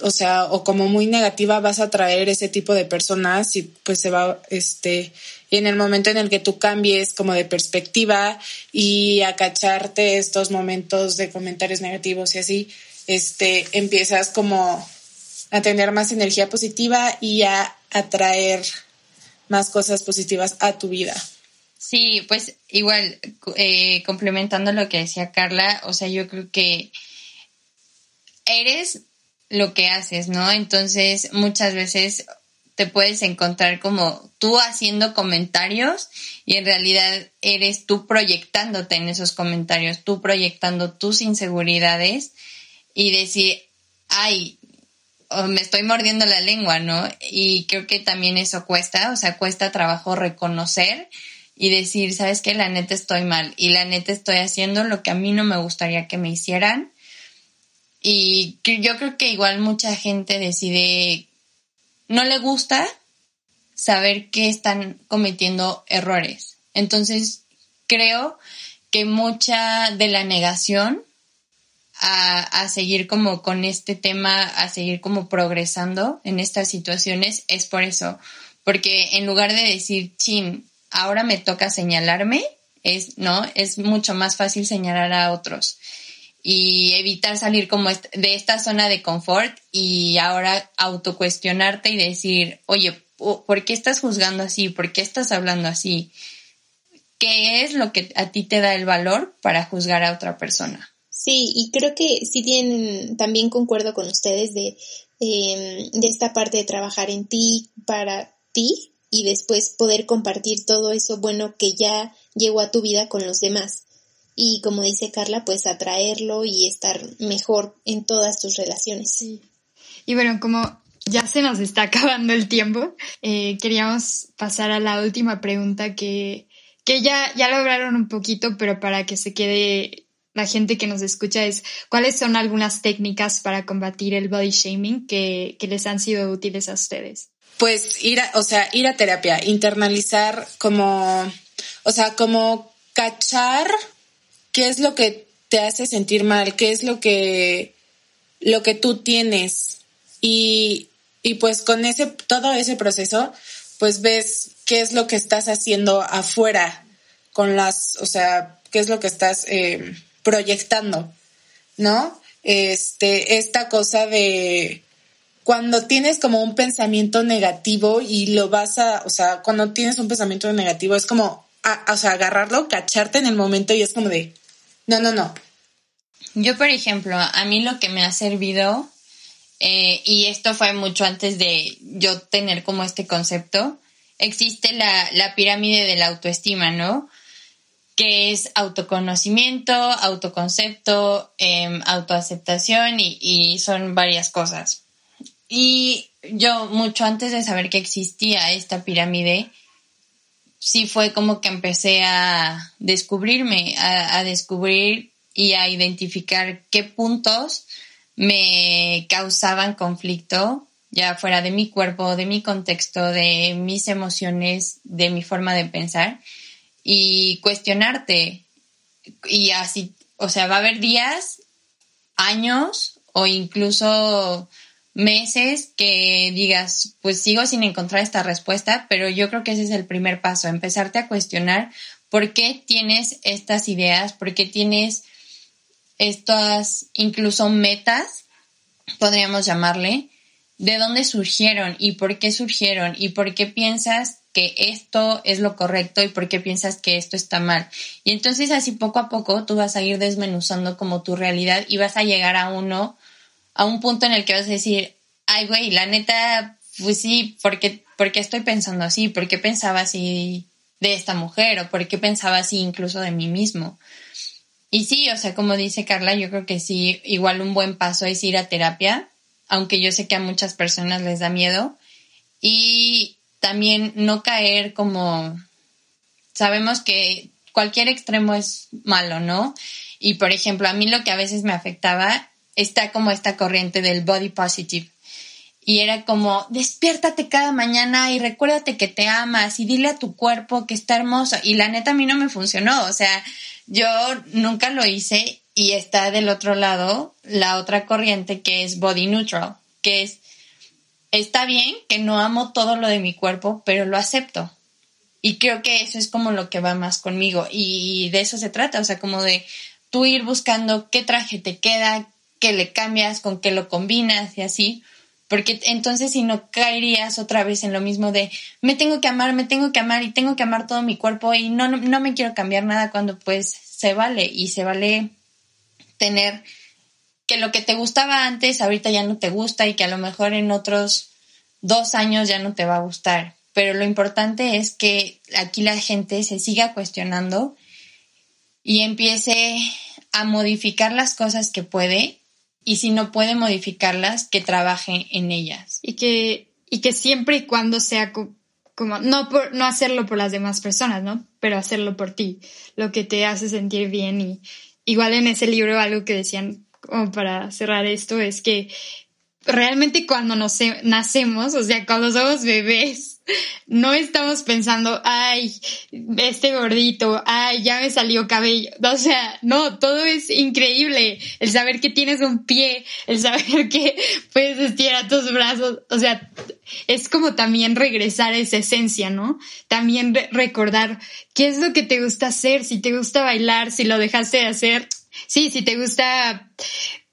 o sea, o como muy negativa, vas a traer ese tipo de personas y pues se va, este, y en el momento en el que tú cambies como de perspectiva y acacharte estos momentos de comentarios negativos y así, este, empiezas como a tener más energía positiva y a atraer más cosas positivas a tu vida. Sí, pues igual, eh, complementando lo que decía Carla, o sea, yo creo que eres lo que haces, ¿no? Entonces, muchas veces te puedes encontrar como tú haciendo comentarios y en realidad eres tú proyectándote en esos comentarios, tú proyectando tus inseguridades y decir, ay, me estoy mordiendo la lengua, ¿no? Y creo que también eso cuesta, o sea, cuesta trabajo reconocer y decir, sabes que la neta estoy mal y la neta estoy haciendo lo que a mí no me gustaría que me hicieran. Y yo creo que igual mucha gente decide, no le gusta saber que están cometiendo errores. Entonces, creo que mucha de la negación a, a, seguir como con este tema, a seguir como progresando en estas situaciones, es por eso. Porque en lugar de decir, chin, ahora me toca señalarme, es, ¿no? Es mucho más fácil señalar a otros y evitar salir como de esta zona de confort y ahora autocuestionarte y decir, oye, ¿por qué estás juzgando así? ¿Por qué estás hablando así? ¿Qué es lo que a ti te da el valor para juzgar a otra persona? Sí, y creo que sí tienen, también concuerdo con ustedes de, em, de esta parte de trabajar en ti, para ti, y después poder compartir todo eso bueno que ya llegó a tu vida con los demás y como dice Carla, pues atraerlo y estar mejor en todas tus relaciones. Sí. Y bueno, como ya se nos está <laughs> acabando el tiempo, eh, queríamos pasar a la última pregunta que, que ya, ya lograron un poquito, pero para que se quede la gente que nos escucha es cuáles son algunas técnicas para combatir el body shaming que, que les han sido útiles a ustedes. Pues ir a, o sea, ir a terapia, internalizar como, o sea, como cachar qué es lo que te hace sentir mal, qué es lo que, lo que tú tienes. Y, y pues con ese, todo ese proceso, pues ves qué es lo que estás haciendo afuera con las, o sea, qué es lo que estás eh, proyectando, ¿no? Este, esta cosa de cuando tienes como un pensamiento negativo y lo vas a, o sea, cuando tienes un pensamiento negativo es como, o sea, agarrarlo, cacharte en el momento y es como de, no, no, no. Yo, por ejemplo, a mí lo que me ha servido, eh, y esto fue mucho antes de yo tener como este concepto, existe la, la pirámide de la autoestima, ¿no? Que es autoconocimiento, autoconcepto, eh, autoaceptación y son varias cosas. Y yo, mucho antes de saber que existía esta pirámide, sí fue como que empecé a descubrirme, a, descubrir y a identificar qué puntos me causaban conflicto, ya fuera de mi cuerpo, de mi contexto, de mis emociones, de mi forma de pensar y cuestionarte. Y así, o sea, va a haber días, años o incluso meses que digas, pues sigo sin encontrar esta respuesta, pero yo creo que ese es el primer paso, empezarte a cuestionar por qué tienes estas ideas, por qué tienes estas incluso metas, podríamos llamarle, de dónde surgieron y por qué surgieron y por qué piensas que esto es lo correcto y por qué piensas que esto está mal. Y entonces así poco a poco tú vas a ir desmenuzando como tu realidad y vas a llegar a uno a un punto en el que vas a decir, ay, güey, la neta, pues sí, ¿por qué, estoy pensando así? ¿Por qué pensaba así de esta mujer? ¿O por qué pensaba así incluso de mí mismo? Y sí, o sea, como dice Carla, yo creo que sí, igual un buen paso es ir a terapia, aunque yo sé que a muchas personas les da miedo. Y también no caer como, sabemos que cualquier extremo es malo, ¿no? Y por ejemplo, a mí lo que a veces me afectaba está como esta corriente del body positive. Y era como, despiértate cada mañana y recuérdate que te amas y dile a tu cuerpo que está hermoso. Y la neta a mí no me funcionó. O sea, yo nunca lo hice y está del otro lado la otra corriente que es body neutral, que es, está bien que no amo todo lo de mi cuerpo, pero lo acepto. Y creo que eso es como lo que va más conmigo. Y de eso se trata. O sea, como de tú ir buscando qué traje te queda, que le cambias, con qué lo combinas y así. Porque entonces si no caerías otra vez en lo mismo de me tengo que amar, me tengo que amar y tengo que amar todo mi cuerpo y no, no, me quiero cambiar nada cuando pues se vale y se vale tener que lo que te gustaba antes ahorita ya no te gusta y que a lo mejor en otros dos años ya no te va a gustar. Pero lo importante es que aquí la gente se siga cuestionando y empiece a modificar las cosas que puede y si no puede modificarlas, que trabaje en ellas. Y que, y que siempre y cuando sea como, no, por, no hacerlo por las demás personas, ¿no? Pero hacerlo por ti, lo que te hace sentir bien. Y igual en ese libro algo que decían como para cerrar esto es que realmente cuando nos, nacemos, o sea, cuando somos bebés, <laughs> no estamos pensando, ay, este gordito, ay, ya me salió cabello. O sea, no, todo es increíble. El saber que tienes un pie, el saber <laughs> que puedes estirar tus brazos, o sea, es como también regresar a esa esencia, ¿no? También recordar qué es lo que te gusta hacer, si te gusta bailar, si lo dejaste de hacer. Sí, si te gusta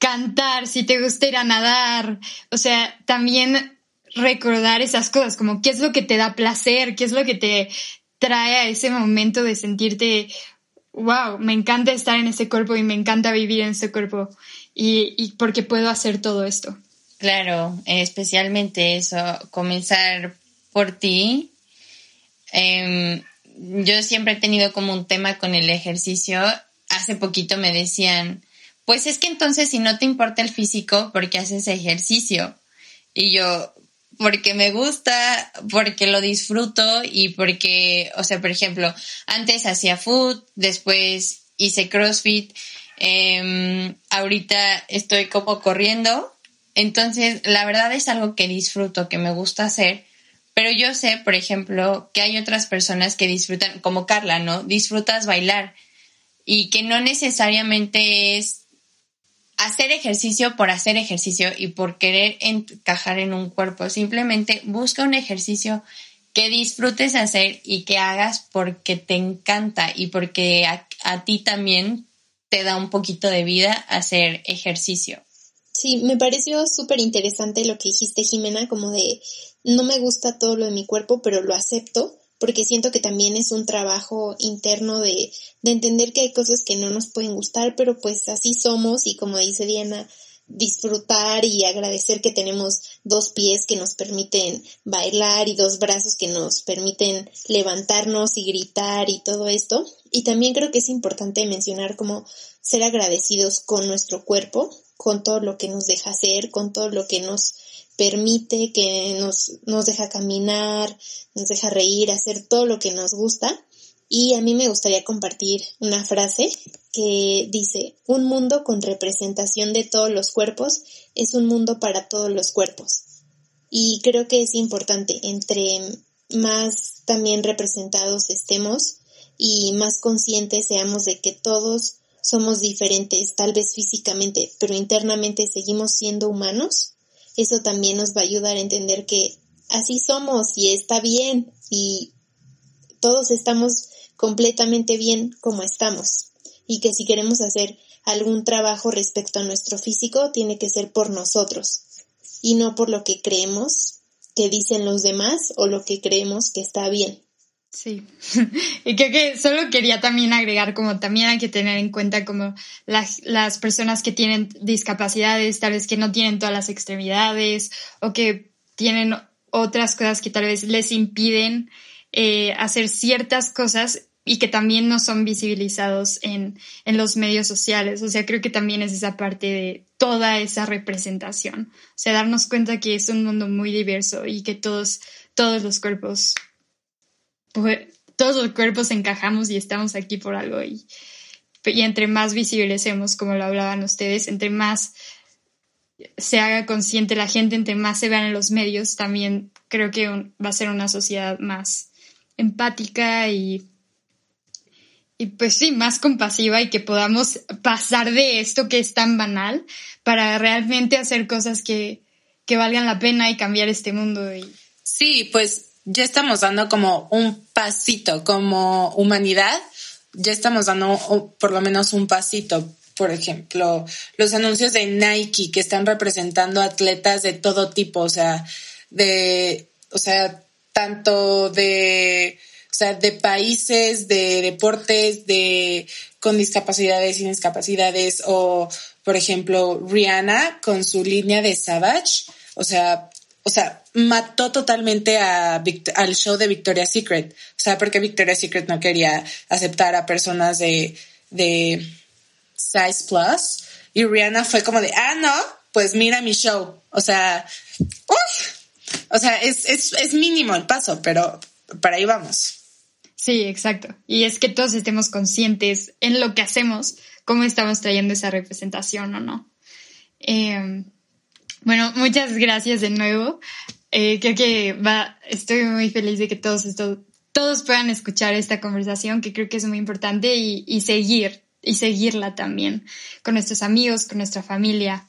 cantar, si te gusta ir a nadar, o sea, también recordar esas cosas, como qué es lo que te da placer, qué es lo que te trae a ese momento de sentirte, wow, me encanta estar en ese cuerpo y me encanta vivir en ese cuerpo y, y porque puedo hacer todo esto. Claro, especialmente eso, comenzar por ti. Em, yo siempre he tenido como un tema con el ejercicio. Hace poquito me decían, pues es que entonces si no te importa el físico, ¿por qué haces ejercicio? Y yo, porque me gusta, porque lo disfruto y porque, o sea, por ejemplo, antes hacía food, después hice CrossFit, em, ahorita estoy como corriendo, entonces la verdad es algo que disfruto, que me gusta hacer, pero yo sé, por ejemplo, que hay otras personas que disfrutan, como Carla, ¿no? Disfrutas bailar y que no necesariamente es hacer ejercicio por hacer ejercicio y por querer encajar en un cuerpo. Simplemente busca un ejercicio que disfrutes hacer y que hagas porque te encanta y porque a, ti también te da un poquito de vida hacer ejercicio. Sí, me pareció súper interesante lo que dijiste, Jimena, como de no me gusta todo lo de mi cuerpo, pero lo acepto porque siento que también es un trabajo interno de, de entender que hay cosas que no nos pueden gustar, pero pues así somos y como dice Diana, disfrutar y agradecer que tenemos dos pies que nos permiten bailar y dos brazos que nos permiten levantarnos y gritar y todo esto. Y también creo que es importante mencionar como ser agradecidos con nuestro cuerpo, con todo lo que nos deja hacer, con todo lo que nos permite, que nos, nos deja caminar, nos deja reír, hacer todo lo que nos gusta. Y a mí me gustaría compartir una frase que dice, un mundo con representación de todos los cuerpos es un mundo para todos los cuerpos. Y creo que es importante, entre más también representados estemos y más conscientes seamos de que todos somos diferentes, tal vez físicamente, pero internamente seguimos siendo humanos, eso también nos va a ayudar a entender que así somos y está bien y todos estamos completamente bien como estamos y que si queremos hacer algún trabajo respecto a nuestro físico tiene que ser por nosotros y no por lo que creemos que dicen los demás o lo que creemos que está bien. Sí, <laughs> y creo que solo quería también agregar como también hay que tener en cuenta como las, las personas que tienen discapacidades, tal vez que no tienen todas las extremidades o que tienen otras cosas que tal vez les impiden eh, hacer ciertas cosas y que también no son visibilizados en, en los medios sociales. O sea, creo que también es esa parte de toda esa representación. O sea, darnos cuenta que es un mundo muy diverso y que todos, todos los cuerpos pues, todos los cuerpos encajamos y estamos aquí por algo y, y entre más visibilicemos, como lo hablaban ustedes, entre más se haga consciente la gente, entre más se vean en los medios, también creo que va a ser una sociedad más empática y, y pues sí, más compasiva y que podamos pasar de esto que es tan banal para realmente hacer cosas que, que valgan la pena y cambiar este mundo. Sí, pues ya estamos dando como un pasito como humanidad, ya estamos dando por lo menos un pasito. Por ejemplo, los anuncios de Nike que están representando atletas de todo tipo, o sea, de, o sea, tanto de, o sea, de países, de deportes, de con discapacidades, sin discapacidades, o por ejemplo, Rihanna con su línea de Savage, o sea, o sea, mató totalmente a, al show de Victoria's Secret. O sea, porque Victoria's Secret no quería aceptar a personas de, de size plus. Y Rihanna fue como de, ah, no, pues mira mi show. O sea, uff. O sea, es, es, es mínimo el paso, pero para ahí vamos. Sí, exacto. Y es que todos estemos conscientes en lo que hacemos, cómo estamos trayendo esa representación o no. Eh, Bueno, muchas gracias de nuevo. Eh, creo que va, estoy muy feliz de que todos estos, todos puedan escuchar esta conversación, que creo que es muy importante y, y seguir, y seguirla también con nuestros amigos, con nuestra familia.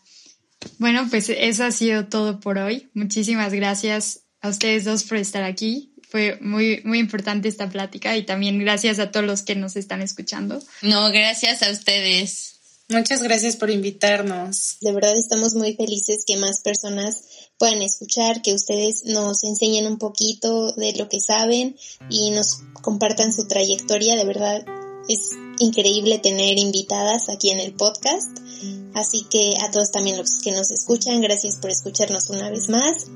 Bueno, pues eso ha sido todo por hoy. Muchísimas gracias a ustedes dos por estar aquí. Fue muy, muy importante esta plática y también gracias a todos los que nos están escuchando. No, gracias a ustedes. Muchas gracias por invitarnos. De verdad estamos muy felices que más personas puedan escuchar, que ustedes nos enseñen un poquito de lo que saben y nos compartan su trayectoria. De verdad es increíble tener invitadas aquí en el podcast. Así que a todos también los que nos escuchan, gracias por escucharnos una vez más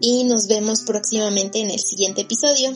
y nos vemos próximamente en el siguiente episodio.